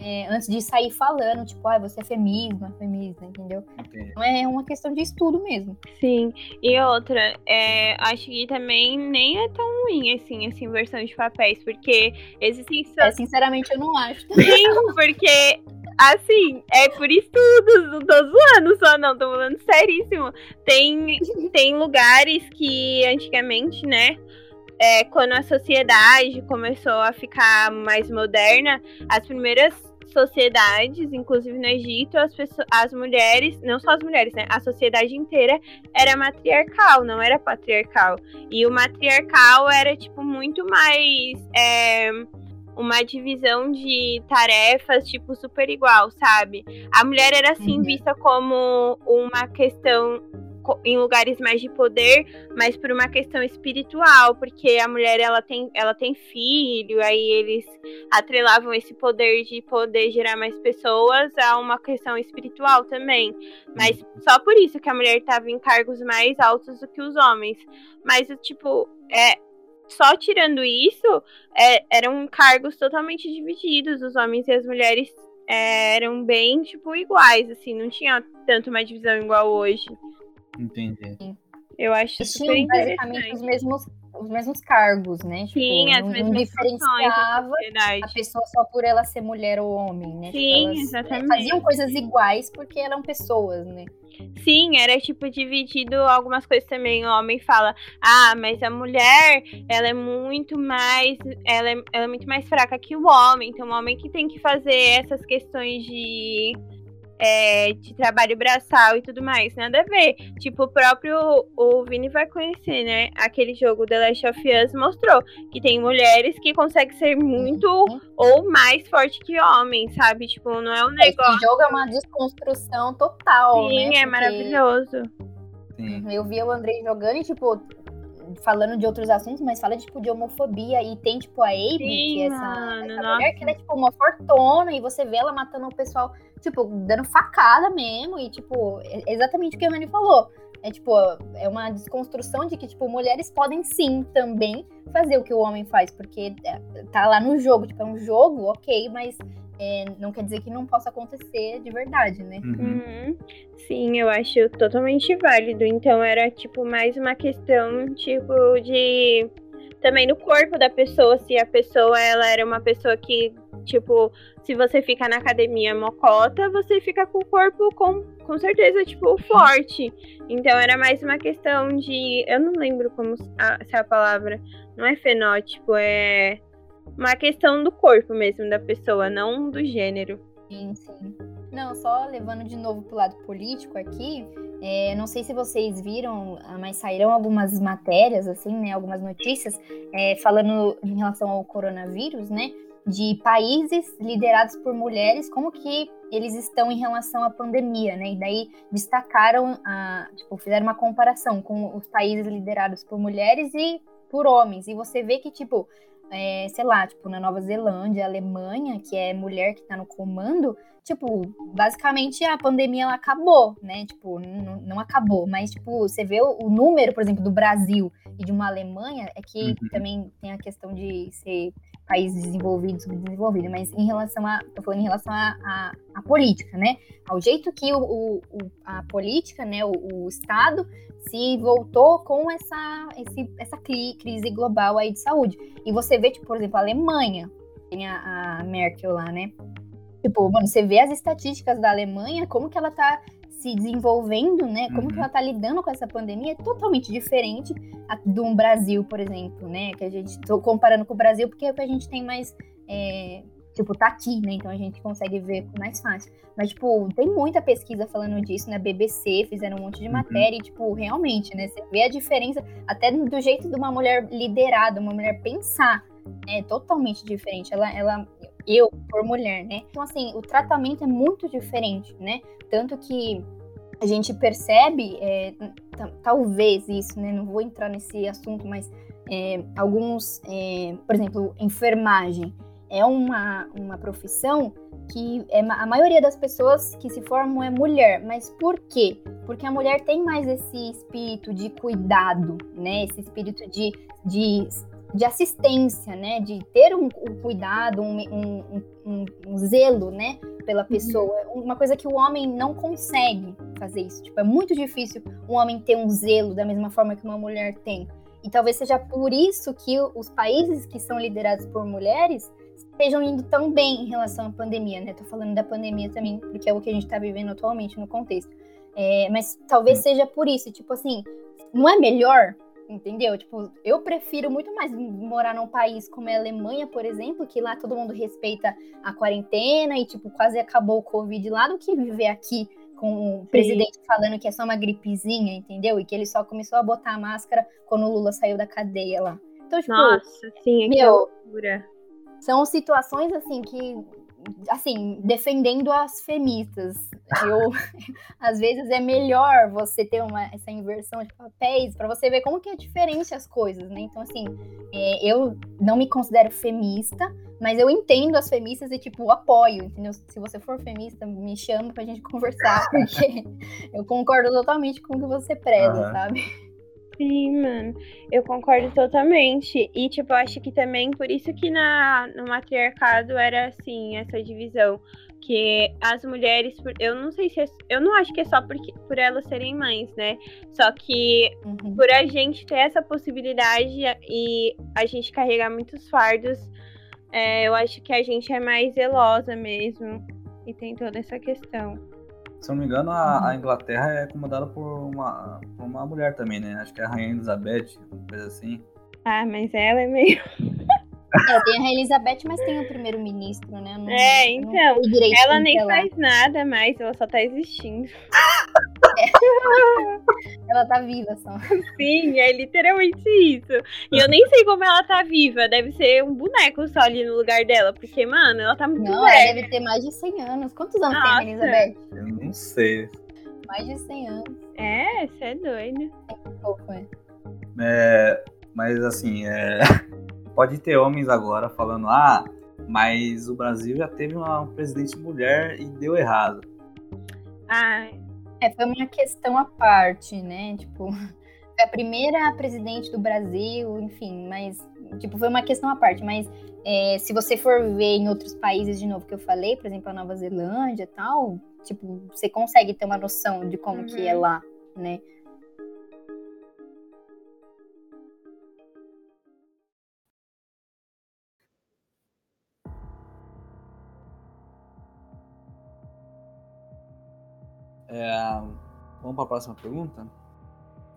S4: é, antes de sair falando, tipo, ah, você é feminismo, é feminismo, entendeu? Então é uma questão de estudo mesmo.
S3: Sim, e outra, é, acho que também nem é tão ruim, assim, essa inversão de papéis, porque existem...
S4: É, sinceramente, eu não acho.
S3: Sim, porque Assim, é por estudos, não tô zoando só, não, tô falando seríssimo. Tem, tem lugares que antigamente, né, é, quando a sociedade começou a ficar mais moderna, as primeiras sociedades, inclusive no Egito, as, pessoas, as mulheres, não só as mulheres, né? A sociedade inteira era matriarcal, não era patriarcal. E o matriarcal era, tipo, muito mais. É, uma divisão de tarefas, tipo, super igual, sabe? A mulher era, assim, uhum. vista como uma questão em lugares mais de poder, mas por uma questão espiritual, porque a mulher ela tem, ela tem filho, aí eles atrelavam esse poder de poder gerar mais pessoas a uma questão espiritual também. Mas só por isso que a mulher estava em cargos mais altos do que os homens. Mas tipo, é só tirando isso, é, eram cargos totalmente divididos, os homens e as mulheres é, eram bem, tipo, iguais, assim, não tinha tanto uma divisão igual hoje.
S2: Entendi.
S3: Eu acho Eles super basicamente
S4: os mesmos, os mesmos cargos, né?
S3: Tipo, Sim, as não, mesmas não diferenciava
S4: a pessoa só por ela ser mulher ou homem, né?
S3: Tipo, Sim, tipo, elas, exatamente.
S4: faziam coisas iguais porque eram pessoas, né?
S3: Sim, era tipo dividido algumas coisas também. O homem fala: "Ah, mas a mulher, ela é muito mais, ela é, ela é muito mais fraca que o homem. Então o homem que tem que fazer essas questões de é, de trabalho braçal e tudo mais, nada a ver. Tipo, o próprio o Vini vai conhecer, né? Aquele jogo The Last of Us mostrou que tem mulheres que conseguem ser muito uhum. ou mais forte que homens, sabe? Tipo, não é um negócio.
S4: Esse jogo é uma desconstrução total,
S3: Sim,
S4: né?
S3: é maravilhoso.
S4: Sim. Eu vi o Andrei jogando e, tipo, falando de outros assuntos, mas fala, tipo, de homofobia. E tem, tipo, a Abe, que é essa, mano, essa mulher que ela é, tipo, uma fortuna. E você vê ela matando o pessoal, tipo, dando facada mesmo. E, tipo, é exatamente o que a Rani falou. É, tipo, é uma desconstrução de que, tipo, mulheres podem sim também fazer o que o homem faz. Porque é, tá lá no jogo. Tipo, é um jogo, ok, mas é, não quer dizer que não possa acontecer de verdade, né?
S3: Uhum. Uhum. Sim, eu acho totalmente válido. Então era tipo mais uma questão tipo de também no corpo da pessoa, se a pessoa ela era uma pessoa que tipo, se você fica na academia mocota, você fica com o corpo com, com certeza tipo forte. Então era mais uma questão de, eu não lembro como a, se é a palavra, não é fenótipo, é uma questão do corpo mesmo da pessoa, não do gênero.
S4: Sim, sim. Não, só levando de novo pro lado político aqui, é, não sei se vocês viram, ah, mas saíram algumas matérias, assim, né, algumas notícias, é, falando em relação ao coronavírus, né, de países liderados por mulheres, como que eles estão em relação à pandemia, né, e daí destacaram, a, tipo, fizeram uma comparação com os países liderados por mulheres e por homens, e você vê que, tipo, é, sei lá, tipo, na Nova Zelândia, Alemanha, que é mulher que tá no comando, tipo, basicamente a pandemia ela acabou, né? Tipo, não acabou, mas, tipo, você vê o, o, número, por exemplo, do Brasil e de uma Alemanha, é que uhum. também tem a questão de ser país desenvolvido, subdesenvolvido, mas em relação a, tô falando em relação a, a, a política, né? Ao jeito que o, o a política, né, o, o, Estado se voltou com essa, esse, essa crise global aí de saúde. E você vê, tipo, por exemplo, a Alemanha, tem a, a Merkel lá, né? Tipo, mano, você vê as estatísticas da Alemanha, como que ela tá se desenvolvendo, né? Como uhum. que ela tá lidando com essa pandemia é totalmente diferente do Brasil, por exemplo, né? Que a gente tô comparando com o Brasil porque é o que a gente tem mais é, tipo tá aqui, né? Então a gente consegue ver mais fácil. Mas tipo tem muita pesquisa falando disso na né? BBC, fizeram um monte de uhum. matéria e tipo realmente, né? Você vê a diferença até do jeito de uma mulher liderada, uma mulher pensar, é totalmente diferente. Ela, ela eu por mulher, né? Então, assim, o tratamento é muito diferente, né? Tanto que a gente percebe, é, talvez isso, né? Não vou entrar nesse assunto, mas é, alguns, é, por exemplo, enfermagem é uma, uma profissão que é, a maioria das pessoas que se formam é mulher. Mas por quê? Porque a mulher tem mais esse espírito de cuidado, né? Esse espírito de, de de assistência, né? De ter um, um cuidado, um, um, um, zelo, né? Pela uhum. pessoa. Uhum. Uma coisa que o homem não consegue fazer isso. Tipo, é muito difícil um homem ter um zelo da mesma forma que uma mulher tem. E talvez seja por isso que os países que são liderados por mulheres estejam indo tão bem em relação à pandemia, né? Tô falando da pandemia também, porque é o que a gente tá vivendo atualmente no contexto. É, mas talvez seja por isso, tipo assim, não é melhor Entendeu? Tipo, eu prefiro muito mais morar num país como é a Alemanha, por exemplo, que lá todo mundo respeita a quarentena e, tipo, quase acabou o Covid lá, do que viver aqui com o Sim. presidente falando que é só uma gripezinha, entendeu? E que ele só começou a botar a máscara quando o Lula saiu da cadeia lá.
S3: Então, tipo, Nossa, sim, é meu, loucura.
S4: São situações assim que assim, defendendo as feministas. Eu, às vezes é melhor você ter uma, essa inversão de papéis para você ver como que é diferente as coisas, né? Então, assim, é, eu não me considero feminista, mas eu entendo as feministas e, tipo, apoio, entendeu? Se você for feminista, me chama pra gente conversar, porque eu concordo totalmente com o que você preza, uhum. sabe?
S3: Sim, mano. Eu concordo totalmente. E, tipo, eu acho que também por isso que na, no matriarcado era assim, essa divisão. Que as mulheres, eu não sei se é, eu não acho que é só porque, por elas serem mães, né? Só que uhum. por a gente ter essa possibilidade e a gente carregar muitos fardos, é, eu acho que a gente é mais zelosa mesmo. E tem toda essa questão.
S2: Se eu não me engano, a, a Inglaterra é comandada por uma, por uma mulher também, né? Acho que é a Rainha Elizabeth, uma coisa assim.
S3: Ah, mas ela é meio.
S4: É, tem a Rainha Elizabeth, mas tem o primeiro-ministro, né?
S3: Não, é, então. ela nem faz nada mais, ela só tá existindo.
S4: ela tá viva só.
S3: Sim, é literalmente isso. E eu nem sei como ela tá viva. Deve ser um boneco só ali no lugar dela. Porque, mano, ela tá muito
S4: Não, velha. ela deve ter mais de 100 anos. Quantos anos Nossa. tem a Elizabeth?
S2: Eu não sei.
S4: Mais de 100 anos.
S3: É, você é doido.
S4: É um pouco, é.
S2: é mas assim, é... pode ter homens agora falando, ah, mas o Brasil já teve uma presidente mulher e deu errado.
S3: Ah,
S4: é, foi uma questão à parte, né? Tipo, foi a primeira presidente do Brasil, enfim, mas, tipo, foi uma questão à parte. Mas é, se você for ver em outros países, de novo, que eu falei, por exemplo, a Nova Zelândia e tal, tipo, você consegue ter uma noção de como uhum. que é uhum. lá, né?
S2: É, vamos para a próxima pergunta?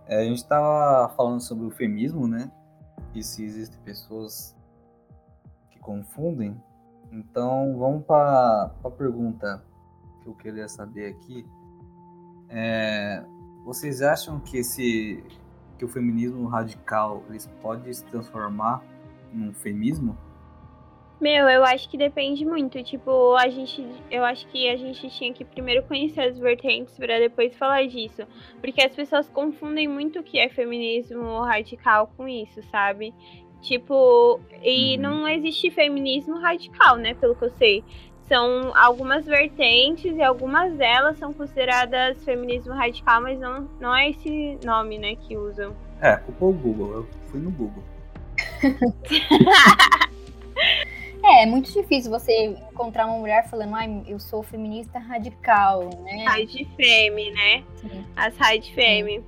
S2: É, a gente estava falando sobre o feminismo, né? E se existem pessoas que confundem. Então, vamos para a pergunta que eu queria saber aqui. É, vocês acham que esse que o feminismo radical eles pode se transformar num feminismo?
S3: Meu, eu acho que depende muito. Tipo, a gente. Eu acho que a gente tinha que primeiro conhecer as vertentes para depois falar disso. Porque as pessoas confundem muito o que é feminismo radical com isso, sabe? Tipo, e
S2: Uhum.
S3: não existe feminismo radical, né? Pelo que eu sei. São algumas vertentes e algumas delas são consideradas feminismo radical, mas não, não é esse nome, né, que usam.
S2: É, culpa o Google. Eu fui no Google.
S4: É, é muito difícil você encontrar uma mulher falando, ai, eu sou feminista radical, né?
S3: Raid Femme, né?
S4: Sim.
S3: As Raid Femme.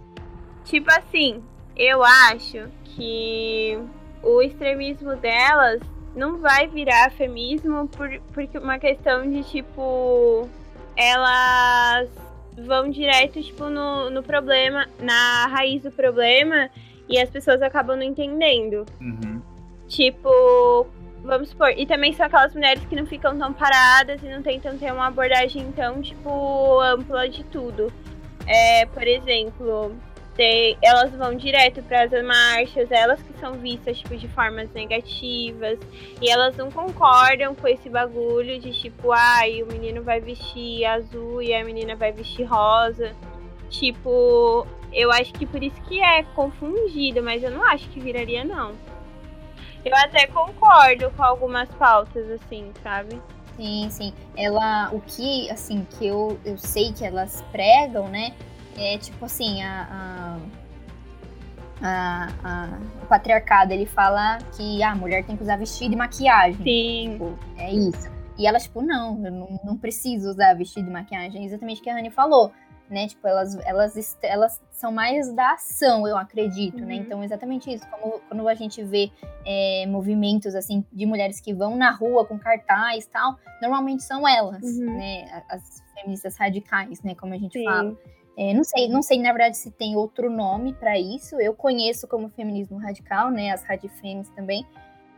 S3: Tipo assim, eu acho que o extremismo delas não vai virar feminismo por, porque uma questão de tipo. Elas vão direto, tipo, no, no problema, na raiz do problema, e as pessoas acabam não entendendo.
S2: Uhum.
S3: Tipo, vamos supor. E também são aquelas mulheres que não ficam tão paradas e não tentam ter uma abordagem tão, tipo, ampla de tudo. É, por exemplo, tem- elas vão direto para as marchas, elas que são vistas, tipo, de formas negativas. E elas não concordam com esse bagulho de, tipo, ai, o menino vai vestir azul e a menina vai vestir rosa. Tipo, eu acho que por isso que é confundido, mas eu não acho que viraria, não. Eu até concordo com algumas pautas, assim, sabe?
S4: Sim, sim. Ela, o que, assim, que eu, eu sei que elas pregam, né? É tipo assim, a, a, a- a- o patriarcado, ele fala que ah, a mulher tem que usar vestido e maquiagem.
S3: Sim.
S4: Tipo, é isso. E elas, tipo, não, eu não, não preciso usar vestido e maquiagem. É exatamente o que a Rani falou, né? Tipo, elas, elas, elas são mais da ação, eu acredito, né?
S3: Uhum.
S4: Então, exatamente isso. Como, quando a gente vê é, movimentos, assim, de mulheres que vão na rua com cartaz e tal, normalmente são elas,
S3: Uhum.
S4: né? As feministas radicais, né? Como a gente
S3: Sim.
S4: fala. É, não sei, não sei, na verdade, se tem outro nome pra isso. Eu conheço como feminismo radical, né? As radifemes também.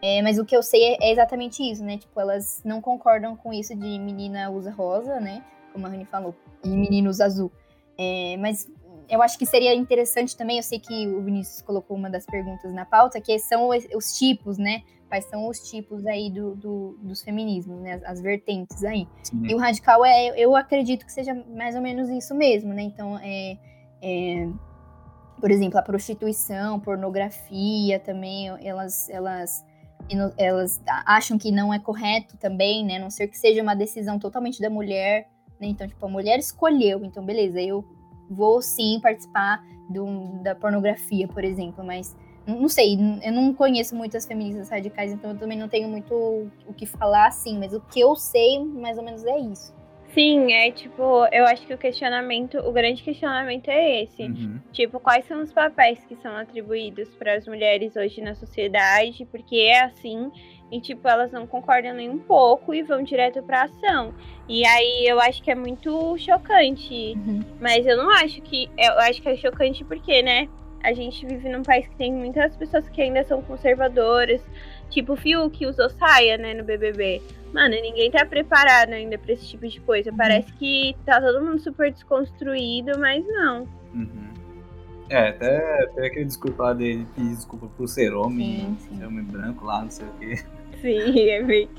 S4: É, mas o que eu sei é, é exatamente isso, né? Tipo, elas não concordam com isso de menina usa rosa, né? Como a Rani falou, e menino usa azul. É, mas eu acho que seria interessante também, eu sei que o Vinícius colocou uma das perguntas na pauta, que são os, os tipos, né? Quais são os tipos aí do, do- dos feminismos, né? As, as vertentes aí.
S2: Sim.
S4: E o radical é, eu acredito que seja mais ou menos isso mesmo, né? Então, é, é, por exemplo, a prostituição, pornografia também, elas, elas, elas acham que não é correto também, né? A não ser que seja uma decisão totalmente da mulher, né? Então, tipo, a mulher escolheu, então, beleza, eu vou sim participar do, da pornografia, por exemplo, mas não sei, eu não conheço muitas feministas radicais, então eu também não tenho muito o que falar assim, mas o que eu sei, mais ou menos, é isso.
S3: Sim, é tipo, eu acho que o questionamento, o grande questionamento é esse.
S2: Uhum.
S3: Tipo, quais são os papéis que são atribuídos para as mulheres hoje na sociedade? Porque é assim, e tipo, elas não concordam nem um pouco e vão direto pra ação. E aí eu acho que é muito chocante. Mas eu não acho que. Eu acho que é chocante porque, né? A gente vive num país que tem muitas pessoas que ainda são conservadoras. Tipo o Fiuk usou saia, né, no BBB. Mano, ninguém tá preparado ainda pra esse tipo de coisa. Parece que tá todo mundo super desconstruído, mas não.
S2: Uhum. É, até aquele discurso lá dele pedir desculpa por ser homem,
S4: Sim, sim.
S2: ser homem branco lá, não sei o que.
S3: Sim, é bem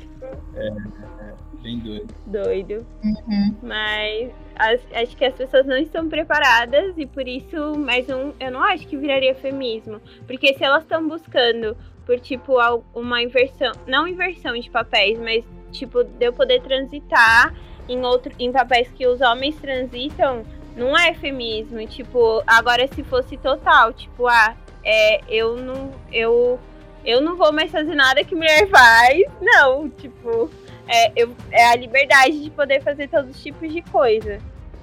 S2: Bem doido.
S3: doido.
S4: Uhum.
S3: Mas as- acho que as pessoas não estão preparadas e por isso, mais um, eu não acho que viraria feminismo. Porque se elas estão buscando por, tipo, uma inversão, não inversão de papéis, mas, tipo, de eu poder transitar em, outro, em papéis que os homens transitam, não é feminismo. Tipo, agora se fosse total, tipo, ah, é, eu não. Eu, eu não vou mais fazer nada que mulher faz. Não, tipo é, eu, é a liberdade de poder fazer todos os tipos de coisa.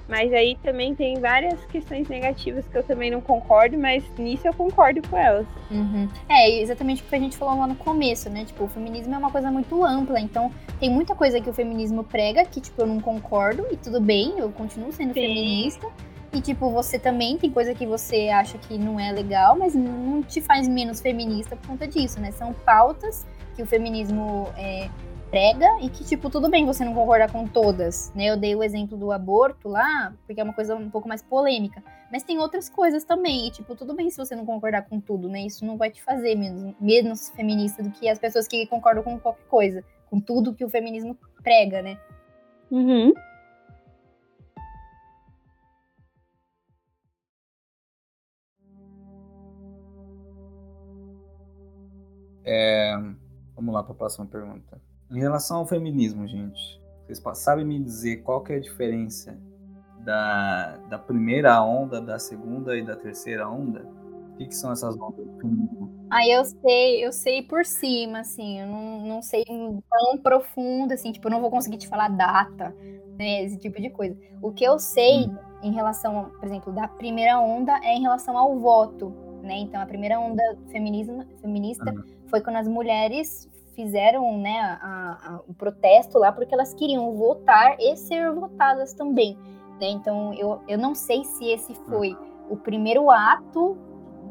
S3: Mas aí também tem várias questões negativas que eu também não concordo, mas nisso eu concordo com elas.
S4: Uhum. É, exatamente o que a gente falou lá no começo, né? Tipo, o feminismo é uma coisa muito ampla, então tem muita coisa que o feminismo prega que, tipo, eu não concordo, e tudo bem, eu continuo sendo
S3: Sim.
S4: feminista. E, tipo, você também tem coisa que você acha que não é legal, mas não te faz menos feminista por conta disso, né? São pautas que o feminismo é, prega e que, tipo, tudo bem você não concordar com todas, né? Eu dei o exemplo do aborto lá, porque é uma coisa um pouco mais polêmica. Mas tem outras coisas também, e, tipo, tudo bem se você não concordar com tudo, né? Isso não vai te fazer menos, menos feminista do que as pessoas que concordam com qualquer coisa, com tudo que o feminismo prega, né?
S3: Uhum.
S2: É, vamos lá para a próxima pergunta. Em relação ao feminismo, gente, vocês sabem me dizer qual que é a diferença da, da primeira onda, da segunda e da terceira onda? O que, que são essas ondas do feminismo?
S4: Ah, eu sei, eu sei por cima, assim, eu não, não sei tão profundo, assim, tipo, eu não vou conseguir te falar data, né, esse tipo de coisa. O que eu sei hum. em relação, por exemplo, da primeira onda é em relação ao voto, né, então a primeira onda feminismo, feminista foi quando as mulheres fizeram, né, a, a, o protesto lá porque elas queriam votar e ser votadas também, né, então eu, eu não sei se esse foi o primeiro ato,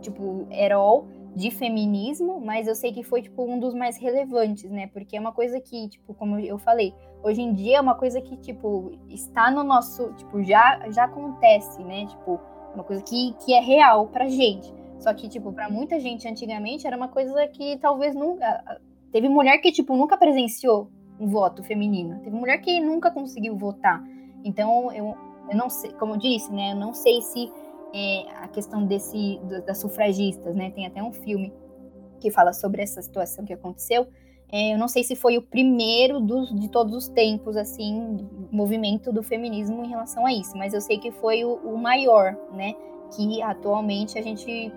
S4: tipo, herói de feminismo, mas eu sei que foi tipo um dos mais relevantes, né? Porque é uma coisa que, tipo, como eu falei, hoje em dia é uma coisa que, tipo, está no nosso, tipo, já já acontece, né? Tipo, uma coisa que, que é real pra gente. Só que, tipo, para muita gente antigamente era uma coisa que talvez nunca teve mulher que, tipo, nunca presenciou um voto feminino. Teve mulher que nunca conseguiu votar. Então, eu, eu não sei, como eu disse, né? Eu não sei se é, a questão desse das sufragistas, né? Tem até um filme que fala sobre essa situação que aconteceu. É, eu não sei se foi o primeiro dos, de todos os tempos, assim, movimento do feminismo em relação a isso, mas eu sei que foi o, o maior, né? Que atualmente a gente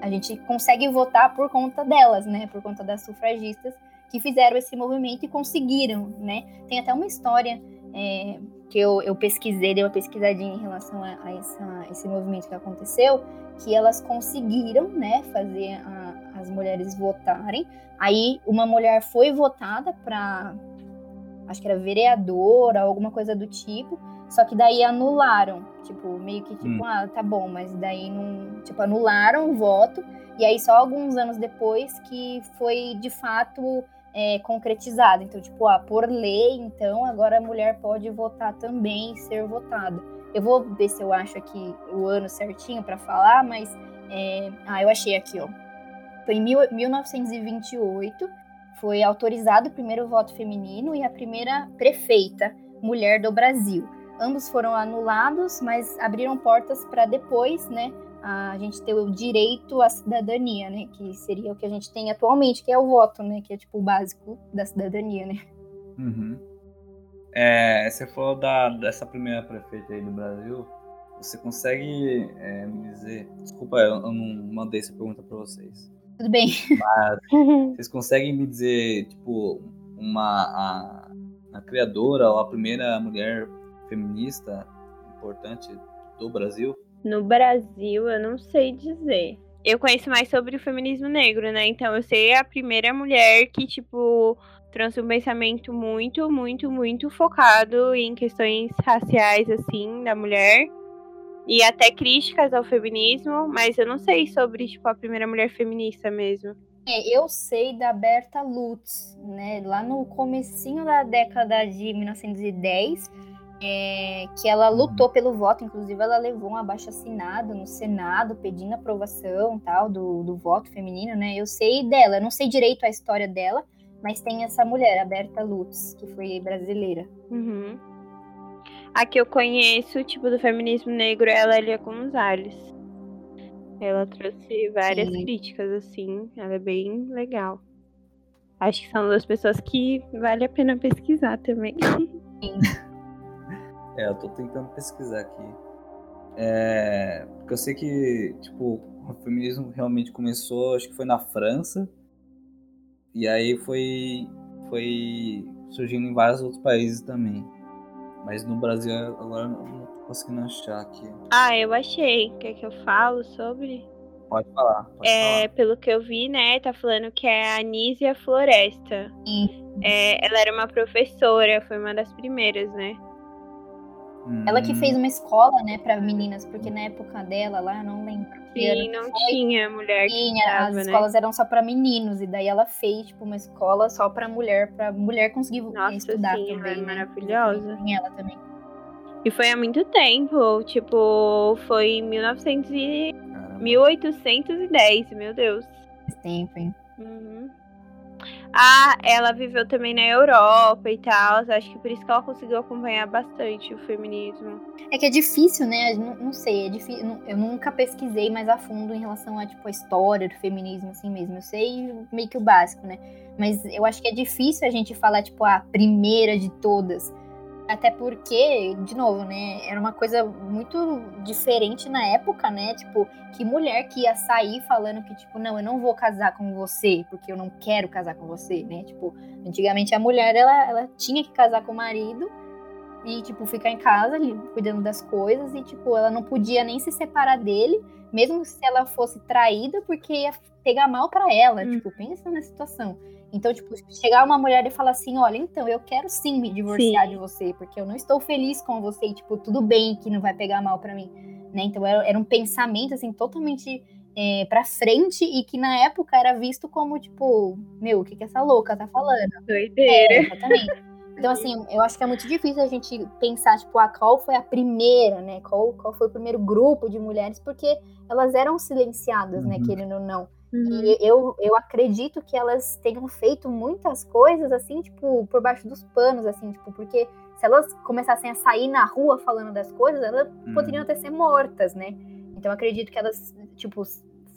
S4: a gente consegue votar por conta delas, né? Por conta das sufragistas que fizeram esse movimento e conseguiram, né? Tem até uma história é, que eu, eu pesquisei, dei uma pesquisadinha em relação a, a, essa, esse movimento que aconteceu, que elas conseguiram, né, fazer a, as mulheres votarem. Aí uma mulher foi votada para, acho que era vereadora, alguma coisa do tipo. Só que daí anularam, tipo, meio que tipo, hum. ah, tá bom, mas daí não, tipo, anularam o voto. E aí só alguns anos depois que foi de fato é, concretizada. Então, tipo, ah, por lei, então, agora a mulher pode votar também e ser votada. Eu vou ver se eu acho aqui o ano certinho para falar, mas. É... Ah, eu achei aqui, ó. Foi em mil, 1928, foi autorizado o primeiro voto feminino e a primeira prefeita mulher do Brasil. Ambos foram anulados, mas abriram portas para depois, né, a gente ter o direito à cidadania, né? Que seria o que a gente tem atualmente, que é o voto, né? Que é tipo o básico da cidadania, né?
S2: Uhum. É, você falou da, dessa primeira prefeita aí do Brasil. Você consegue é, me dizer? Desculpa, eu, eu não mandei essa pergunta para vocês.
S4: Tudo bem.
S2: Mas vocês conseguem me dizer, tipo, uma a, a criadora ou a primeira mulher feminista importante do Brasil?
S3: No Brasil, eu não sei dizer. Eu conheço mais sobre o feminismo negro, né? Então eu sei a primeira mulher que, tipo, trouxe um pensamento muito, muito, muito focado em questões raciais, assim, da mulher. E até críticas ao feminismo, mas eu não sei sobre, tipo, a primeira mulher feminista mesmo.
S4: É, eu sei da Berta Lutz, né? Lá no comecinho da década de 1910, é, que ela lutou pelo voto, inclusive ela levou um abaixo assinado no Senado pedindo aprovação tal do, do voto feminino, né? Eu sei dela, eu não sei direito a história dela, mas tem essa mulher, a Berta Lutz, que foi brasileira.
S3: Uhum. A que eu conheço, tipo, do feminismo negro, é a Lélia Gonzalez. Ela trouxe várias Sim. críticas, assim, ela é bem legal. Acho que são duas pessoas que vale a pena pesquisar também.
S4: Sim.
S2: É, eu tô tentando pesquisar aqui. É, porque eu sei que, tipo, o feminismo realmente começou, acho que foi na França. E aí foi, foi surgindo em vários outros países também. Mas no Brasil agora não tô conseguindo achar aqui.
S3: Ah, eu achei. Quer que eu falo sobre?
S2: Pode falar. Pode
S3: é,
S2: falar.
S3: pelo que eu vi, né, tá falando que é a Anísia Floresta. É, ela era uma professora, foi uma das primeiras, né?
S4: Ela que fez hum. uma escola, né, para meninas, porque na época dela lá, eu não lembro.
S3: Sim, não foi, tinha mulher tinha,
S4: as
S3: né?
S4: escolas eram só para meninos e daí ela fez tipo uma escola só para mulher, para mulher conseguir
S3: Nossa,
S4: estudar
S3: sim,
S4: também,
S3: é
S4: né?
S3: maravilhosa.
S4: E ela também.
S3: E foi há muito tempo, tipo, foi em 1900 e... 1810, meu Deus.
S4: Faz tempo, hein?
S3: Uhum. Ah, ela viveu também na Europa e tal. Acho que por isso que ela conseguiu acompanhar bastante o feminismo.
S4: É que é difícil, né? Não, não sei, é difícil. Eu nunca pesquisei mais a fundo em relação a tipo a história do feminismo assim mesmo. Eu sei meio que o básico, né? Mas eu acho que é difícil a gente falar tipo a primeira de todas. Até porque, de novo, né, era uma coisa muito diferente na época, né? Tipo, que mulher que ia sair falando que, tipo, não, eu não vou casar com você, porque eu não quero casar com você, né? Tipo, antigamente a mulher, ela, ela tinha que casar com o marido e, tipo, ficar em casa ali, cuidando das coisas e, tipo, ela não podia nem se separar dele, mesmo se ela fosse traída, porque ia pegar mal para ela. Hum. Tipo, pensa na situação. Então, tipo, chegar uma mulher e falar assim, olha, então, eu quero sim me divorciar sim. de você, porque eu não estou feliz com você, e, tipo, tudo bem que não vai pegar mal para mim, né? Então, era, era, um pensamento, assim, totalmente é, pra frente e que na época era visto como, tipo, meu, o que que essa louca tá falando?
S3: Doideira.
S4: É, exatamente. Então, assim, eu acho que é muito difícil a gente pensar, tipo, ah, qual foi a primeira, né? Qual, qual foi o primeiro grupo de mulheres, porque elas eram silenciadas, né, uhum. né, querendo ou não. Uhum. E eu, eu acredito que elas tenham feito muitas coisas, assim, tipo, por baixo dos panos, assim, tipo, porque se elas começassem a sair na rua falando das coisas, elas uhum. poderiam até ser mortas, né? Então, acredito que elas, tipo,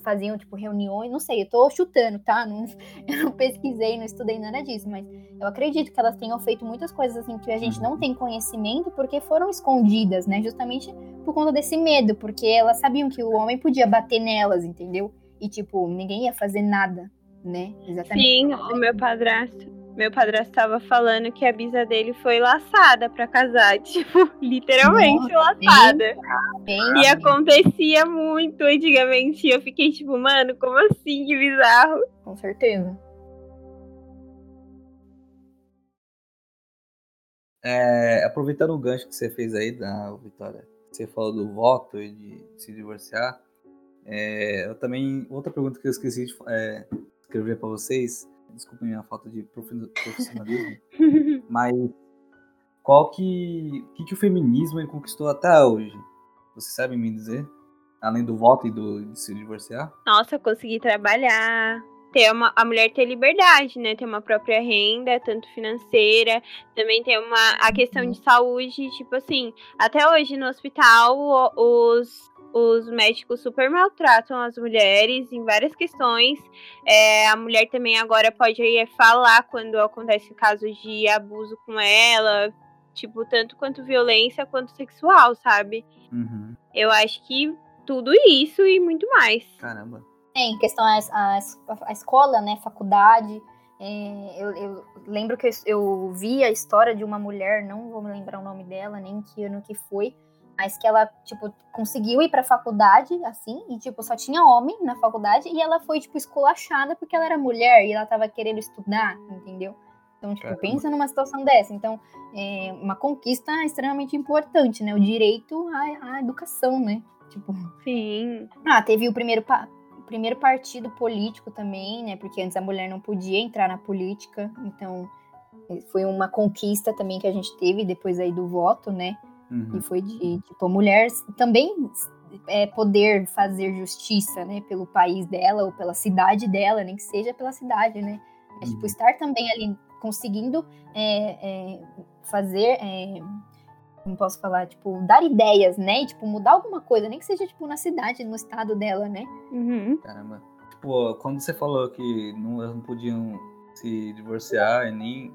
S4: faziam, tipo, reuniões, não sei, eu tô chutando, tá? Não, eu não pesquisei, não estudei nada disso, mas eu acredito que elas tenham feito muitas coisas, assim, que a gente não tem conhecimento porque foram escondidas, né? Justamente por conta desse medo, porque elas sabiam que o homem podia bater nelas, entendeu? E, tipo, ninguém ia fazer nada, né?
S3: Exatamente. Sim, o meu padrasto. Meu padrasto estava falando que a bisa dele foi laçada para casar, tipo, literalmente Nossa, laçada. Bem, bem, e acontecia muito antigamente. E eu fiquei tipo, mano, como assim? Que bizarro.
S4: Com certeza.
S2: É, aproveitando o gancho que você fez aí, da Vitória, você falou do voto e de se divorciar. É, eu também. Outra pergunta que eu esqueci de é, escrever para vocês. Desculpem minha falta de profissionalismo. mas qual que, que, que o feminismo conquistou até hoje? Vocês sabem me dizer? Além do voto e do, de se divorciar?
S3: Nossa, conseguir trabalhar, ter uma, a mulher ter liberdade, né? Ter uma própria renda, tanto financeira, também ter uma a questão de saúde, tipo assim, até hoje no hospital os os médicos super maltratam as mulheres em várias questões. É, a mulher também agora pode ir falar quando acontece casos de abuso com ela, tipo, tanto quanto violência quanto sexual, sabe?
S2: Uhum.
S3: Eu acho que tudo isso e muito mais.
S2: Caramba.
S4: É, em questão a, a, a escola, né, faculdade, é, eu, eu, lembro que eu, eu vi a história de uma mulher, não vou me lembrar o nome dela, nem que ano que foi, mas que ela, tipo, conseguiu ir pra faculdade, assim, e, tipo, só tinha homem na faculdade, e ela foi, tipo, esculachada porque ela era mulher e ela tava querendo estudar, entendeu? Então, tipo, Caramba. pensa numa situação dessa. Então, é uma conquista extremamente importante, né? O direito à, à educação, né? Tipo.
S3: Sim.
S4: Ah, teve o primeiro, o primeiro partido político também, né? Porque antes a mulher não podia entrar na política. Então, foi uma conquista também que a gente teve depois aí do voto, né? Uhum. E foi de, tipo, a mulher também é, poder fazer justiça, né, pelo país dela ou pela cidade dela, nem que seja pela cidade, né? É, tipo, uhum. estar também ali conseguindo é, é, fazer, é, como posso falar, tipo, dar ideias, né? E, tipo, mudar alguma coisa, nem que seja, tipo, na cidade, no estado dela, né?
S3: Uhum.
S2: Caramba. Tipo, quando você falou que não, não podiam se divorciar e nem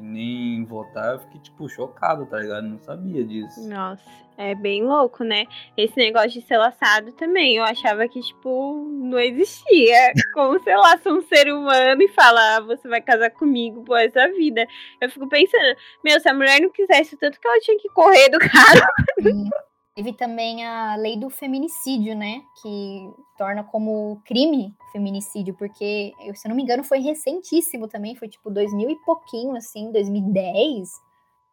S2: e nem votar, eu fiquei, tipo, chocado, tá ligado? Não sabia disso.
S3: Nossa, é bem louco, né? Esse negócio de ser laçado também. Eu achava que, tipo, não existia. Como você laça um ser humano e fala, ah, você vai casar comigo por essa vida. Eu fico pensando, meu, se a mulher não quisesse tanto que ela tinha que correr do cara.
S4: Teve também a lei do feminicídio, né? Que torna como crime feminicídio, porque, se eu não me engano, foi recentíssimo também, foi tipo 2000 e pouquinho, assim, 2010,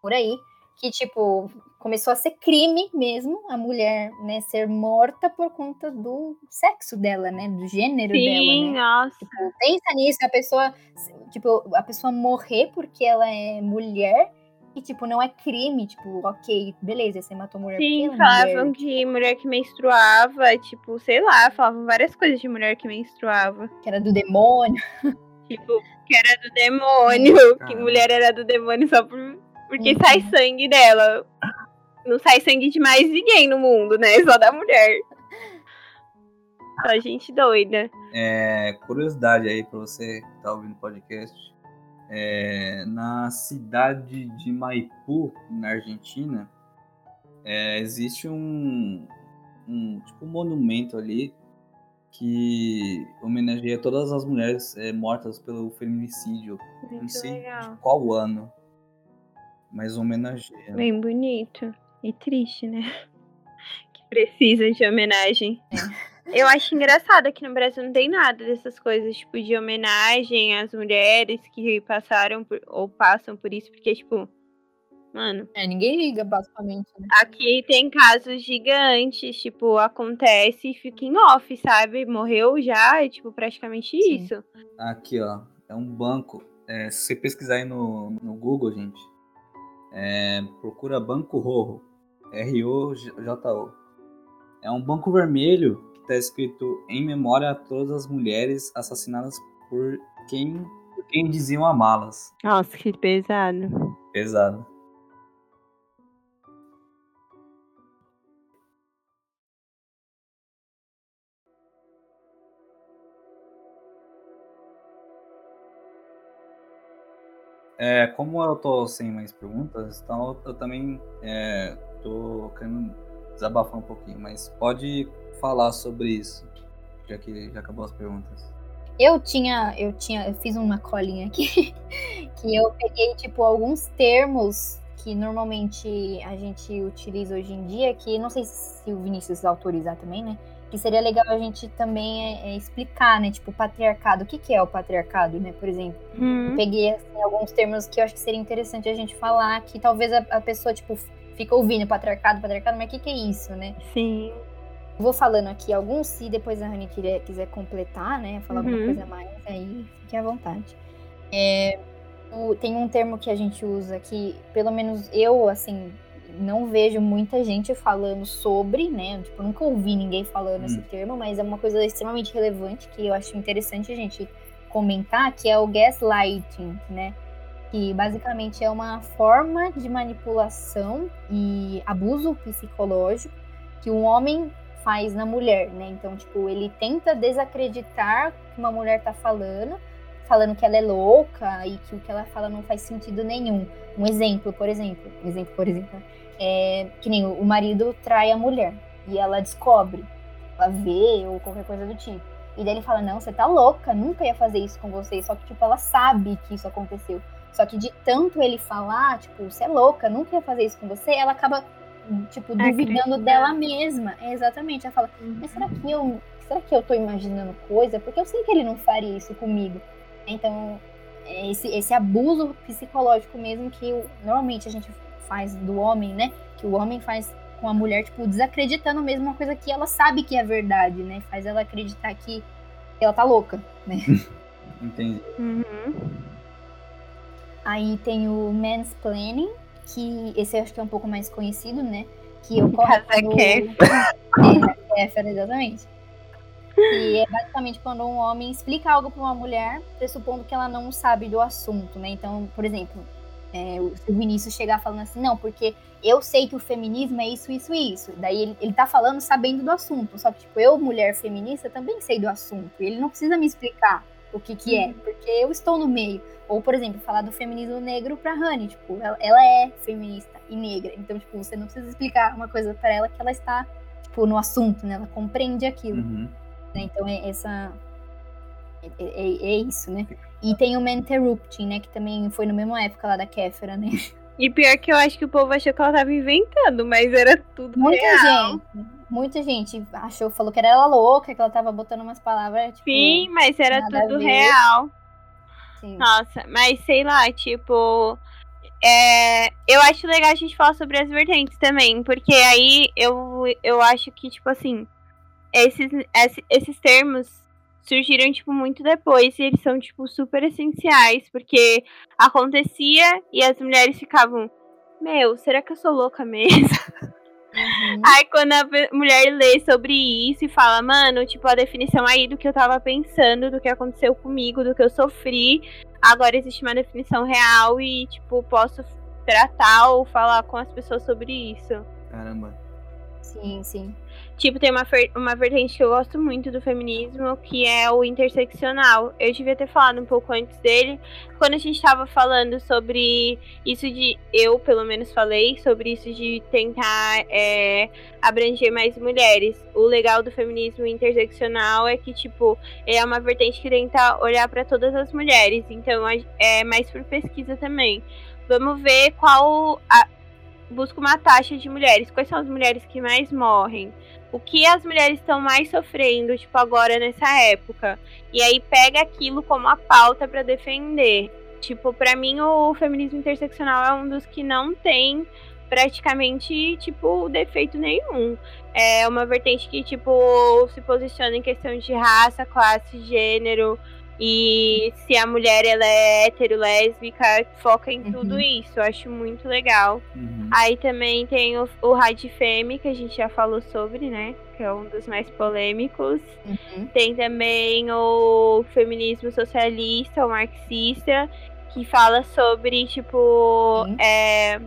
S4: por aí, que, tipo, começou a ser crime mesmo a mulher, né, ser morta por conta do sexo dela, né, do gênero
S3: Sim,
S4: dela,
S3: né. nossa.
S4: Tipo, pensa nisso, a pessoa, tipo, a pessoa morrer porque ela é mulher que, tipo, não é crime, tipo, ok, beleza, você matou mulher
S3: Sim, falavam mulher, que mulher que menstruava, tipo, sei lá, falavam várias coisas de mulher que menstruava.
S4: Que era do demônio.
S3: Tipo, que era do demônio, que mulher era do demônio só por, porque
S4: Uhum.
S3: sai sangue dela. Não sai sangue de mais ninguém no mundo, né? Só da mulher. Só gente doida.
S2: É, curiosidade aí pra você que tá ouvindo o podcast. É, na cidade de Maipú, na Argentina, é, existe um, um tipo um monumento ali que homenageia todas as mulheres é, mortas pelo feminicídio. Não
S3: Muito
S2: sei
S3: legal.
S2: de qual ano, mas homenageia.
S3: Bem bonito. E triste, né? Que precisa de homenagem. Eu acho engraçado que no Brasil não tem nada dessas coisas, tipo, de homenagem às mulheres que passaram por, ou passam por isso, porque, tipo, mano,
S4: É, ninguém liga, basicamente, né?
S3: aqui tem casos gigantes, tipo, acontece e fica em off, sabe? Morreu já, é, tipo, praticamente
S4: Sim.
S3: isso.
S2: Aqui, ó. É um banco. É, se você pesquisar aí no, no Google, gente, é, procura Banco Rojo. R-O-J-O. É um banco vermelho tá escrito em memória a todas as mulheres assassinadas por quem, por quem diziam amá-las.
S3: Nossa, que pesado.
S2: Pesado. É, como eu tô sem mais perguntas, então eu também é, tô querendo desabafar um pouquinho, mas pode falar sobre isso, já que já acabou as perguntas.
S4: Eu tinha, eu tinha, eu fiz uma colinha aqui que eu peguei tipo alguns termos que normalmente a gente utiliza hoje em dia, que não sei se o Vinícius autorizar também, né? Que seria legal a gente também é, é, explicar, né? Tipo, patriarcado. O que, que é o patriarcado, né? Por exemplo.
S3: Hum,
S4: peguei assim, alguns termos que eu acho que seria interessante a gente falar, que talvez a, a pessoa, tipo, fica ouvindo patriarcado, patriarcado, mas o que, que é isso, né?
S3: sim.
S4: Vou falando aqui alguns, se depois a Rani quiser, quiser completar, né? Falar alguma
S3: Uhum.
S4: coisa a mais, aí fique à vontade. É, o- tem um termo que a gente usa que, pelo menos eu, assim, não vejo muita gente falando sobre, né? Tipo, nunca ouvi ninguém falando
S2: Hum.
S4: esse termo, mas é uma coisa extremamente relevante que eu acho interessante a gente comentar, que é o gaslighting, né? Que basicamente é uma forma de manipulação e abuso psicológico que um homem faz na mulher, né? Então, tipo, ele tenta desacreditar que uma mulher tá falando, falando que ela é louca e que o que ela fala não faz sentido nenhum. Um exemplo, por exemplo, um exemplo, por exemplo, é que nem o marido trai a mulher e ela descobre, ela vê ou qualquer coisa do tipo. E daí ele fala: "Não, você tá louca, nunca ia fazer isso com você". Só que tipo, ela sabe que isso aconteceu. Só que de tanto ele falar, tipo, você é louca, nunca ia fazer isso com você, ela acaba tipo duvidando
S3: Acreditando.
S4: dela mesma. É, exatamente. Ela fala: mas será que eu será que eu tô imaginando coisa? Porque eu sei que ele não faria isso comigo. Então, é esse, esse abuso psicológico mesmo que normalmente a gente faz do homem, né? Que o homem faz com a mulher, tipo, desacreditando mesmo uma coisa que ela sabe que é verdade, né? Faz ela acreditar que ela tá louca, né?
S2: Entendi.
S3: Uhum.
S4: Aí tem o mansplaining, que esse eu acho que é um pouco mais conhecido, né? Que ocorre quando...
S3: Kéfera.
S4: É, Kéfera, exatamente. E é basicamente quando um homem explica algo para uma mulher, pressupondo que ela não sabe do assunto, né? Então, por exemplo, é, o Vinícius chegar falando assim, não, porque eu sei que o feminismo é isso, isso e isso. Daí ele, ele tá falando sabendo do assunto. Só que, tipo, eu, mulher feminista, também sei do assunto. E ele não precisa me explicar o que que é, porque eu estou no meio. Ou, por exemplo, falar do feminismo negro pra Honey, tipo, ela, ela é feminista e negra. Então, tipo, você não precisa explicar uma coisa para ela que ela está, tipo, no assunto, né? Ela compreende aquilo.
S2: Uhum.
S4: né? Então é essa. É, é- é isso, né? E tem o Menterrupting, né? Que também foi na mesma época lá da Kéfera, né?
S3: E pior que eu acho que o povo achou que ela tava inventando, mas era tudo
S4: Muita
S3: real.
S4: gente, muita gente achou, falou que era ela louca, que ela tava botando umas palavras, tipo.
S3: Sim, mas era tudo real.
S4: assim,
S3: Nossa, mas sei lá, tipo. É, eu acho legal a gente falar sobre as vertentes também, porque aí eu, eu acho que, tipo assim, esses, esse- esses termos surgiram, tipo, muito depois e eles são, tipo, super essenciais, porque acontecia e as mulheres ficavam, meu, será que eu sou louca mesmo? Uhum. Aí quando a mulher lê sobre isso e fala, mano, tipo, a definição aí do que eu tava pensando, do que aconteceu comigo, do que eu sofri, agora existe uma definição real e, tipo, posso tratar ou falar com as pessoas sobre isso.
S2: Caramba.
S4: Sim, sim.
S3: Tipo, tem uma, uma vertente que eu gosto muito do feminismo, que é o interseccional. Eu devia ter falado um pouco antes dele, quando a gente tava falando sobre isso de. Eu, pelo menos, falei sobre isso de tentar é, abranger mais mulheres. O legal do feminismo interseccional é que, tipo, é uma vertente que tenta olhar para todas as mulheres. Então, é mais por pesquisa também. Vamos ver qual. A, busca uma taxa de mulheres. Quais são as mulheres que mais morrem? o que as mulheres estão mais sofrendo, tipo, agora nessa época. E aí pega aquilo como a pauta para defender. Tipo, para mim o feminismo interseccional é um dos que não tem praticamente, tipo, defeito nenhum. É uma vertente que, tipo, se posiciona em questão de raça, classe, gênero, e se a mulher ela é hetero, lésbica, foca em uhum. tudo isso. Eu acho muito legal. Uhum. Aí também tem o, o Rádio Femme, que a gente já falou sobre, né? Que é um dos mais polêmicos. Uhum. Tem também o feminismo socialista, o marxista, que fala sobre, tipo, é,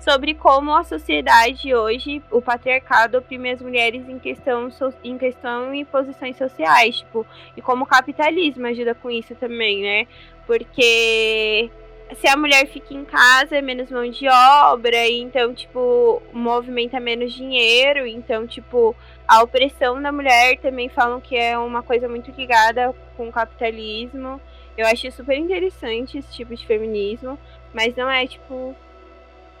S3: sobre como a sociedade hoje, o patriarcado oprime as mulheres em questão, em questão e posições sociais, tipo, e como o capitalismo ajuda com isso também, né? Porque se a mulher fica em casa é menos mão de obra, então, tipo, movimenta menos dinheiro, então, tipo, a opressão da mulher também falam que é uma coisa muito ligada com o capitalismo. Eu acho super interessante esse tipo de feminismo, mas não é, tipo,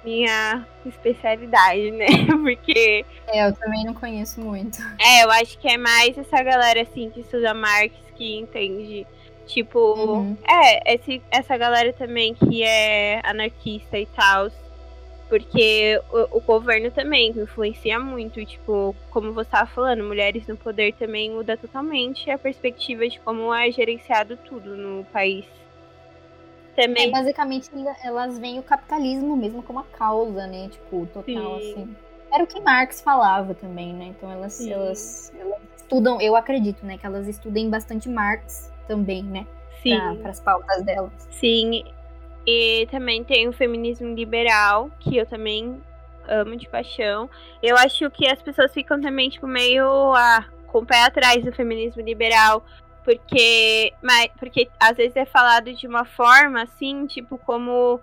S3: minha especialidade, né? Porque.
S4: É, eu também não conheço muito.
S3: É, eu acho que é mais essa galera assim que estuda Marx que entende. Tipo, uhum. é, esse, essa galera também que é anarquista e tal. Porque o, o, governo também influencia muito. Tipo, como você estava falando, mulheres no poder também muda totalmente a perspectiva de como é gerenciado tudo no país
S4: também. É, basicamente, elas veem o capitalismo mesmo como a causa, né? Tipo, total, Sim. assim. Era o que Marx falava também, né? Então elas, elas, elas, estudam, eu acredito, né? Que elas estudem bastante Marx também, né? Sim. Para as pautas delas.
S3: Sim. E também tem o feminismo liberal, que eu também amo de paixão. Eu acho que as pessoas ficam também, tipo, meio ah, com o pé atrás do feminismo liberal, porque, mas, porque às vezes é falado de uma forma assim, tipo, como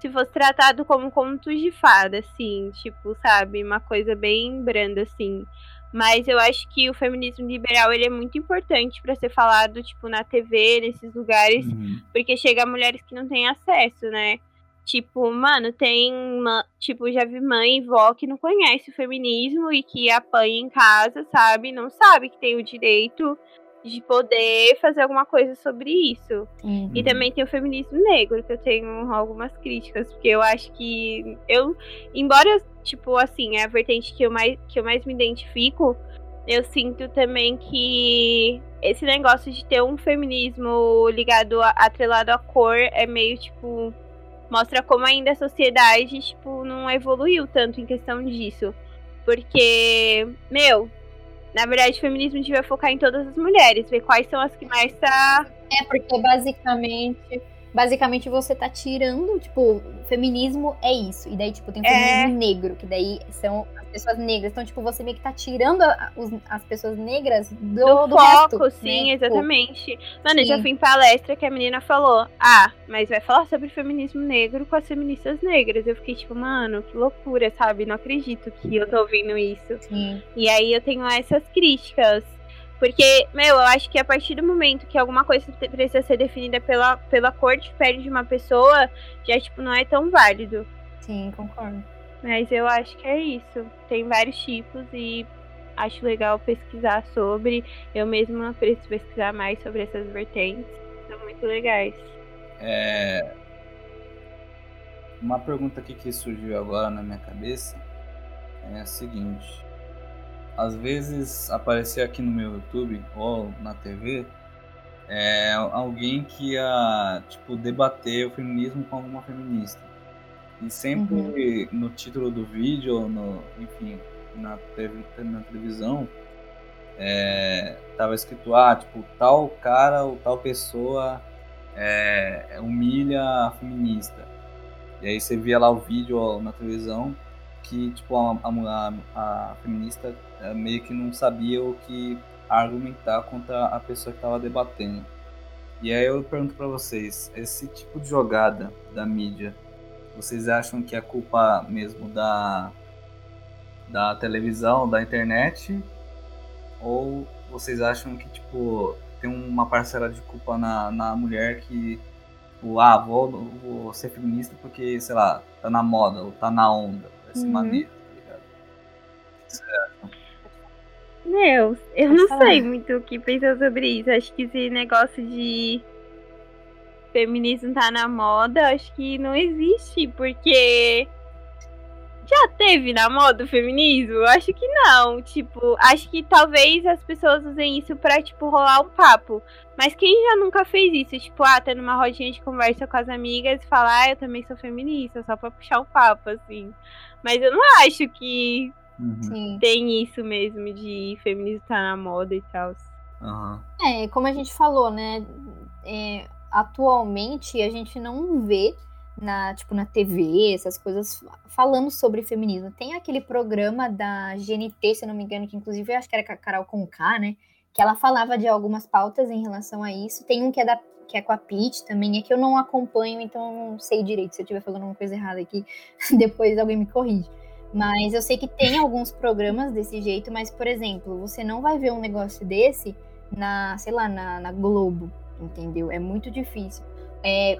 S3: se fosse tratado como contos de fada, assim, tipo, sabe? Uma coisa bem branda, assim. Mas eu acho que o feminismo liberal ele é muito importante para ser falado, tipo, na TV, nesses lugares, uhum. porque chega a mulheres que não têm acesso, né? Tipo, mano, tem tipo, já vi mãe e vó que não conhece o feminismo e que apanha em casa, sabe? Não sabe que tem o direito de poder fazer alguma coisa sobre isso. Uhum. E também tem o feminismo negro, que eu tenho algumas críticas, porque eu acho que eu, embora tipo assim, é a vertente que eu mais que eu mais me identifico, eu sinto também que esse negócio de ter um feminismo ligado a, atrelado à cor é meio tipo mostra como ainda a sociedade tipo não evoluiu tanto em questão disso. Porque, meu, na verdade, o feminismo devia focar em todas as mulheres, ver quais são as que mais tá.
S4: É, porque basicamente. Basicamente você tá tirando, tipo, feminismo é isso. E daí, tipo, tem o feminismo é... negro, que daí são pessoas negras. Então, tipo, você meio que tá tirando a, os, as pessoas negras do, do, do foco. Resto,
S3: sim, né? Tipo, exatamente. Mano, sim. eu já fui em palestra que a menina falou: Ah, mas vai falar sobre feminismo negro com as feministas negras. Eu fiquei tipo, mano, que loucura, sabe? Não acredito que eu tô ouvindo isso. Sim. E aí eu tenho essas críticas. Porque, meu, eu acho que a partir do momento que alguma coisa precisa ser definida pela, pela cor de pele de uma pessoa, já, tipo, não é tão válido.
S4: Sim, concordo.
S3: Mas eu acho que é isso. Tem vários tipos e acho legal pesquisar sobre. Eu mesma preciso pesquisar mais sobre essas vertentes. São muito legais.
S2: É... Uma pergunta aqui que surgiu agora na minha cabeça é a seguinte. Às vezes aparecer aqui no meu YouTube ou na TV é alguém que ia tipo debater o feminismo com alguma feminista. E sempre uhum. no título do vídeo, no, enfim, na, TV, na televisão, é, tava escrito, ah, tipo, tal cara ou tal pessoa é, humilha a feminista. E aí você via lá o vídeo na televisão que, tipo, a, a, a feminista é, meio que não sabia o que argumentar contra a pessoa que estava debatendo. E aí eu pergunto para vocês, esse tipo de jogada da mídia, vocês acham que é culpa mesmo da da televisão, da internet, ou vocês acham que tipo tem uma parcela de culpa na, na mulher que o ah, vou, vou ser feminista porque, sei lá, tá na moda, ou tá na onda, dessa uhum. maneira, tá.
S3: Meu, eu não sei muito o que pensar sobre isso. Acho que esse negócio de feminismo tá na moda, acho que não existe, porque já teve na moda o feminismo? Acho que não. Tipo, acho que talvez as pessoas usem isso pra, tipo, rolar um papo. Mas quem já nunca fez isso? Tipo, ah, tá numa rodinha de conversa com as amigas e falar, ah, eu também sou feminista, só pra puxar o um papo, assim. Mas eu não acho que uhum. tem isso mesmo de feminismo tá na moda e tal.
S4: Uhum. É, como a gente falou, né? É, atualmente a gente não vê na, tipo, na TV, essas coisas, falando sobre feminismo. Tem aquele programa da GNT, se não me engano, que inclusive eu acho que era com a Carol Conká, né? Que ela falava de algumas pautas em relação a isso. Tem um que é, da, que é com a Pete também, é que eu não acompanho, então eu não sei direito. Se eu estiver falando uma coisa errada aqui, depois alguém me corrige. Mas eu sei que tem alguns programas desse jeito, mas, por exemplo, você não vai ver um negócio desse na, sei lá, na, na Globo, entendeu? É muito difícil. É,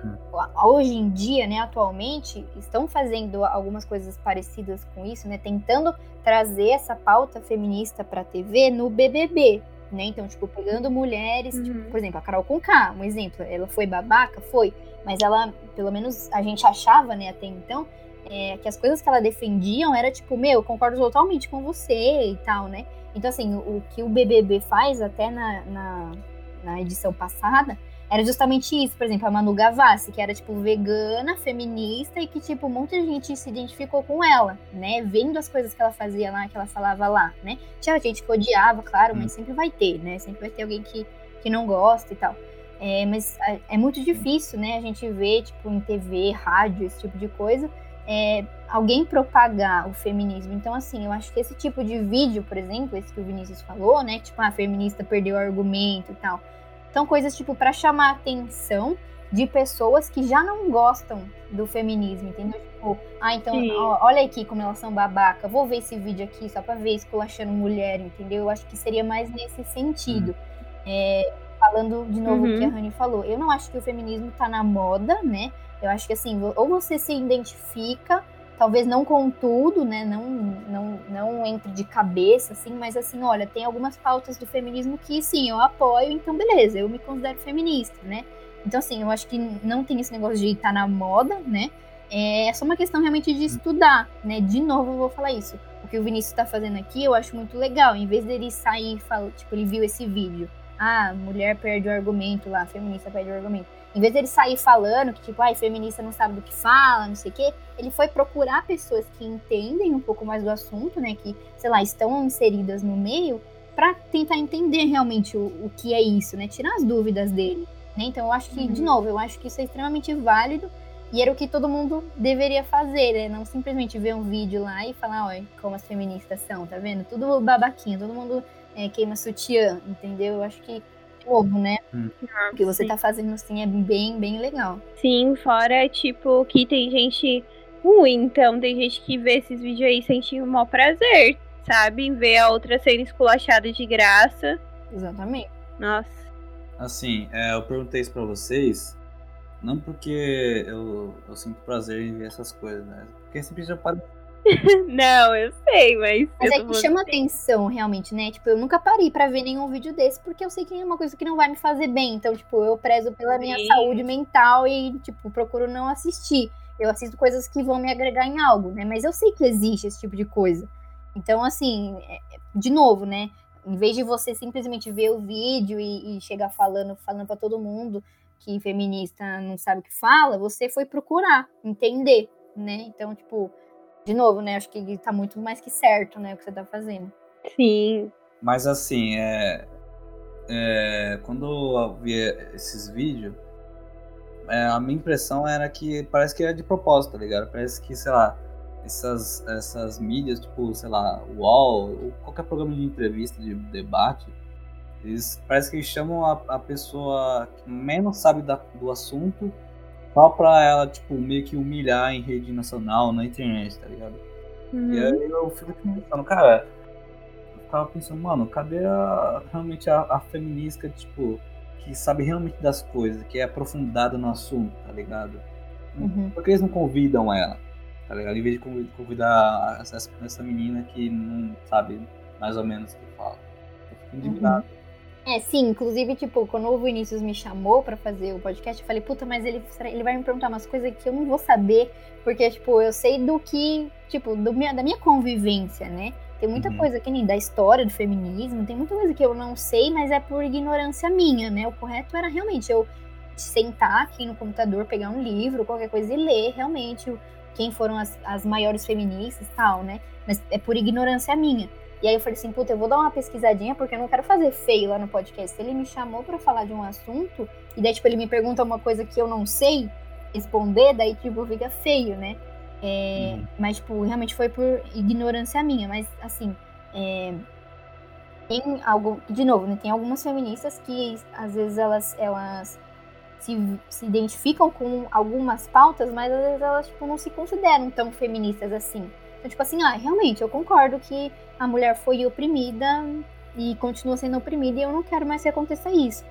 S4: hoje em dia, né, atualmente, estão fazendo algumas coisas parecidas com isso, né, tentando trazer essa pauta feminista para a TV no BBB, né? Então, tipo, pegando mulheres, tipo, uhum. tipo, por exemplo, a Carol Conká, um exemplo, ela foi babaca, foi, mas ela, pelo menos a gente achava, né, até então, é, que as coisas que ela defendiam era tipo, meu, concordo totalmente com você e tal, né? Então, assim, o, o que o BBB faz até na, na, na edição passada era justamente isso, por exemplo, a Manu Gavassi, que era, tipo, vegana, feminista e que, tipo, muita gente se identificou com ela, né? Vendo as coisas que ela fazia lá, que ela falava lá, né? Tinha gente que odiava, claro, mas hum. sempre vai ter, né? Sempre vai ter alguém que, que não gosta e tal. É, mas é, é muito difícil, né? A gente vê, tipo, em TV, rádio, esse tipo de coisa, é, alguém propagar o feminismo. Então, assim, eu acho que esse tipo de vídeo, por exemplo, esse que o Vinícius falou, né? Tipo, ah, a feminista perdeu o argumento e tal são coisas tipo para chamar a atenção de pessoas que já não gostam do feminismo, entendeu? Tipo, ah, então, ó, olha aqui como elas são babaca, vou ver esse vídeo aqui só pra ver esculachando mulher, entendeu? Eu acho que seria mais nesse sentido. É, falando de novo uhum. o que a uhum. Rani falou, eu não acho que o feminismo tá na moda, né? Eu acho que assim, ou você se identifica talvez não com tudo, né? Não, não, não entre de cabeça, assim, mas assim, olha, tem algumas pautas do feminismo que sim, eu apoio, então beleza, eu me considero feminista, né? Então, assim, eu acho que não tem esse negócio de estar na moda, né? É só uma questão realmente de estudar, né? De novo, eu vou falar isso. O que o Vinícius está fazendo aqui, eu acho muito legal. Em vez dele sair e falar, tipo, ele viu esse vídeo. Ah, mulher perde o argumento lá, feminista perde o argumento em vez dele sair falando que, tipo, ai, feminista não sabe do que fala, não sei o quê, ele foi procurar pessoas que entendem um pouco mais do assunto, né? Que, sei lá, estão inseridas no meio, para tentar entender realmente o, o que é isso, né? Tirar as dúvidas dele. Né? Então, eu acho que, uhum. de novo, eu acho que isso é extremamente válido e era o que todo mundo deveria fazer, né? Não simplesmente ver um vídeo lá e falar, olha, como as feministas são, tá vendo? Tudo babaquinha, todo mundo é, queima sutiã, entendeu? Eu acho que novo, né? Hum. O que você Sim. tá fazendo assim é bem, bem legal.
S3: Sim, fora, tipo, que tem gente ruim, então tem gente que vê esses vídeos aí sentindo um maior prazer, sabe? Em ver a outra sendo esculachada de graça.
S4: Exatamente.
S3: Nossa.
S2: Assim, é, eu perguntei isso pra vocês, não porque eu, eu sinto prazer em ver essas coisas, né? Porque simplesmente eu paro
S3: não, eu sei, mas.
S4: Mas é que chama atenção, realmente, né? Tipo, eu nunca parei para ver nenhum vídeo desse, porque eu sei que é uma coisa que não vai me fazer bem. Então, tipo, eu prezo pela minha Sim. saúde mental e, tipo, procuro não assistir. Eu assisto coisas que vão me agregar em algo, né? Mas eu sei que existe esse tipo de coisa. Então, assim, é, de novo, né? Em vez de você simplesmente ver o vídeo e, e chegar falando, falando para todo mundo que feminista não sabe o que fala, você foi procurar entender né? Então, tipo, de novo, né? Acho que tá muito mais que certo, né, o que você tá fazendo.
S3: Sim.
S2: Mas assim, é, é, quando eu vi esses vídeos, é, a minha impressão era que parece que era de propósito, tá ligado? Parece que, sei lá, essas, essas mídias, tipo, sei lá, UOL, ou qualquer programa de entrevista, de debate, eles parece que eles chamam a, a pessoa que menos sabe da, do assunto só pra ela, tipo, meio que humilhar em rede nacional, na internet, tá ligado?
S3: Uhum.
S2: E aí eu fico pensando, cara, eu ficava pensando, mano, cadê a, realmente a, a feminista, tipo, que sabe realmente das coisas, que é aprofundada no assunto, tá ligado?
S4: Uhum.
S2: Por que eles não convidam ela? Tá ligado? Em vez de convidar essa, essa menina que não sabe mais ou menos o que fala. Eu fico indignado.
S4: Uhum. É, sim, inclusive, tipo, quando o Vinícius me chamou para fazer o podcast, eu falei, puta, mas ele, ele vai me perguntar umas coisas que eu não vou saber, porque, tipo, eu sei do que, tipo, do minha, da minha convivência, né? Tem muita
S2: Uhum.
S4: coisa que nem da história do feminismo, tem muita coisa que eu não sei, mas é por ignorância minha, né? O correto era realmente eu sentar aqui no computador, pegar um livro, qualquer coisa e ler realmente quem foram as, as maiores feministas e tal, né? Mas é por ignorância minha. E aí eu falei assim, puta, eu vou dar uma pesquisadinha porque eu não quero fazer feio lá no podcast. Ele me chamou pra falar de um assunto e daí, tipo, ele me pergunta uma coisa que eu não sei responder, daí, tipo, fica feio, né? É,
S2: Uhum.
S4: Mas, tipo, realmente foi por ignorância minha. Mas, assim, é, tem algo... De novo, né? Tem algumas feministas que, às vezes, elas, elas se, se identificam com algumas pautas, mas, às vezes, elas, tipo, não se consideram tão feministas assim. Então, tipo assim, ah, realmente, eu concordo que a mulher foi oprimida e continua sendo oprimida e eu não quero mais que aconteça isso.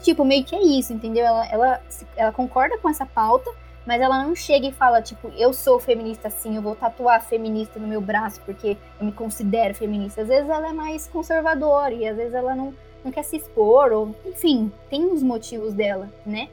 S4: Tipo, meio que é isso, entendeu? Ela, ela, ela concorda com essa pauta, mas ela não chega e fala, tipo, eu sou feminista sim, eu vou tatuar feminista no meu braço porque eu me considero feminista. Às vezes ela é mais conservadora e às vezes ela não, não quer se expor, ou enfim, tem os motivos dela, né?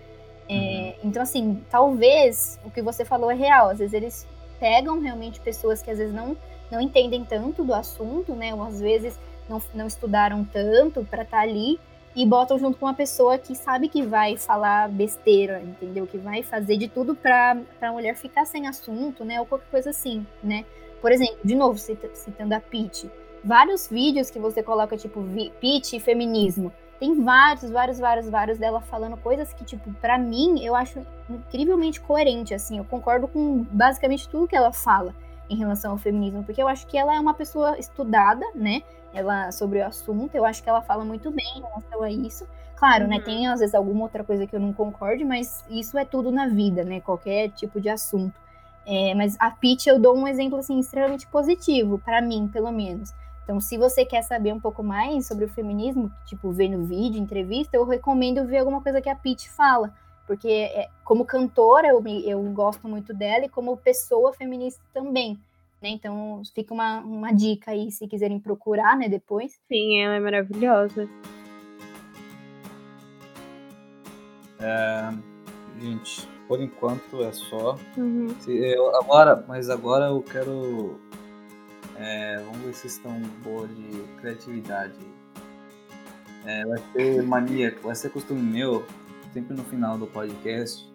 S4: É, então, assim, talvez o que você falou é real. Às vezes eles pegam realmente pessoas que às vezes não, não entendem tanto do assunto, né? Ou às vezes não, não estudaram tanto para estar ali e botam junto com uma pessoa que sabe que vai falar besteira, entendeu? Que vai fazer de tudo para a mulher ficar sem assunto, né? Ou qualquer coisa assim, né? Por exemplo, de novo, cita- citando a Pete, vários vídeos que você coloca, tipo, Pete e feminismo. Tem vários, vários, vários, vários dela falando coisas que, tipo, pra mim, eu acho incrivelmente coerente, assim. Eu concordo com basicamente tudo que ela fala em relação ao feminismo, porque eu acho que ela é uma pessoa estudada, né? Ela sobre o assunto, eu acho que ela fala muito bem em relação a isso. Claro, né?
S3: Uhum.
S4: Tem às vezes alguma outra coisa que eu não concorde, mas isso é tudo na vida, né? Qualquer tipo de assunto. É, mas a Pitch eu dou um exemplo assim extremamente positivo para mim, pelo menos. Então, se você quer saber um pouco mais sobre o feminismo, tipo vendo vídeo, entrevista, eu recomendo ver alguma coisa que a Pitch fala, porque é, como cantora eu, eu gosto muito dela e como pessoa feminista também. Né? Então, fica uma, uma dica aí se quiserem procurar, né, depois.
S3: Sim, ela é maravilhosa.
S2: Gente, por enquanto é só.
S3: Uhum.
S2: Se eu- agora, mas agora eu quero. É, vamos ver se estão boa de criatividade. É, vai ser mania, vai ser costume meu, sempre no final do podcast,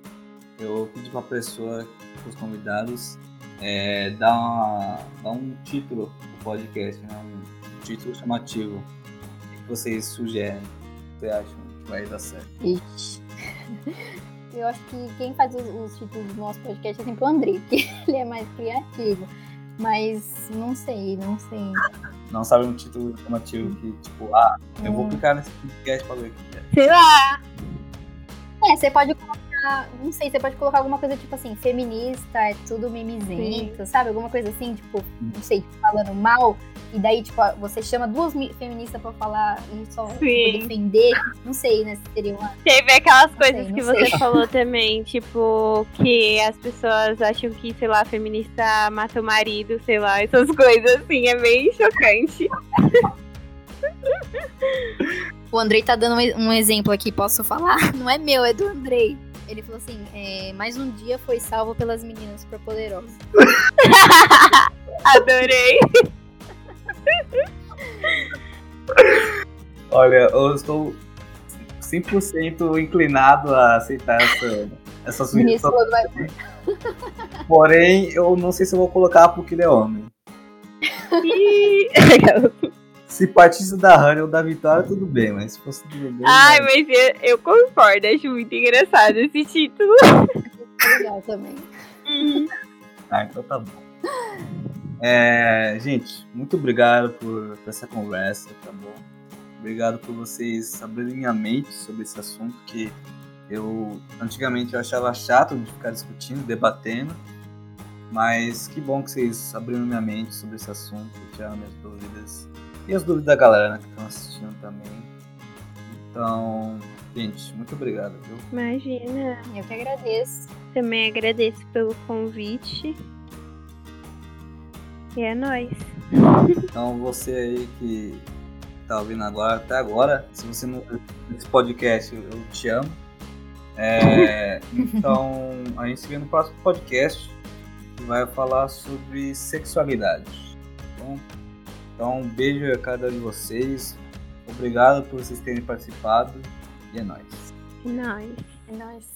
S2: eu pedi pra pessoa, os convidados, é, dar, uma- dar um título pro podcast, né? um título chamativo. O que vocês sugerem? O que vocês acham que vai dar certo?
S4: Ixi. Eu acho que quem faz os, os títulos do nosso podcast é sempre o André, porque ele é mais criativo. Mas não sei, não sei.
S2: Não sabe um título chamativo que, tipo, ah, eu vou
S4: Hum.
S2: clicar nesse podcast pra ver o que é.
S3: Sei lá.
S4: É, você pode colocar, não sei, você pode colocar alguma coisa tipo assim, feminista, é tudo mimizento, sabe? Alguma coisa assim, tipo, não sei, tipo, falando mal, e daí, tipo, você chama duas mi- feministas pra falar e só tipo, defender, não sei, né, se seria uma...
S3: Teve aquelas
S4: Não
S3: coisas
S4: sei,
S3: que
S4: não
S3: você
S4: sei.
S3: falou também, tipo, que as pessoas acham que, sei lá, feminista mata o marido, sei lá, essas coisas assim, é bem chocante.
S4: O Andrei tá dando um exemplo aqui, posso falar? Não é meu, é do Andrei. Ele falou assim, é, mais um dia foi salvo pelas meninas superpoderosas.
S3: Adorei.
S2: Olha, eu estou 100% inclinado a aceitar essa, essa sugestão. Porém, eu não sei se eu vou colocar porque ele é homem. Se partisse da Hannah ou da Vitória, tudo bem, mas se fosse do bebê.
S3: Ai,
S2: não.
S3: mas eu, eu concordo, acho muito engraçado esse título.
S4: Legal também.
S2: Ah, então tá bom. É, gente, muito obrigado por, por essa conversa, tá bom? Obrigado por vocês abrirem minha mente sobre esse assunto que eu antigamente eu achava chato de ficar discutindo, debatendo, mas que bom que vocês abriram minha mente sobre esse assunto, tiraram minhas dúvidas e as dúvidas da galera né, que estão assistindo também. Então, gente, muito obrigado, viu?
S3: Imagina.
S4: Eu que agradeço.
S3: Também agradeço pelo convite. E é nóis.
S2: Então você aí que tá ouvindo agora até agora, se você não esse podcast, eu eu te amo. É, então a gente se vê no próximo podcast que vai falar sobre sexualidade. Bom, então um beijo a cada um de vocês. Obrigado por vocês terem participado e é nóis.
S3: É nóis.
S4: É nóis.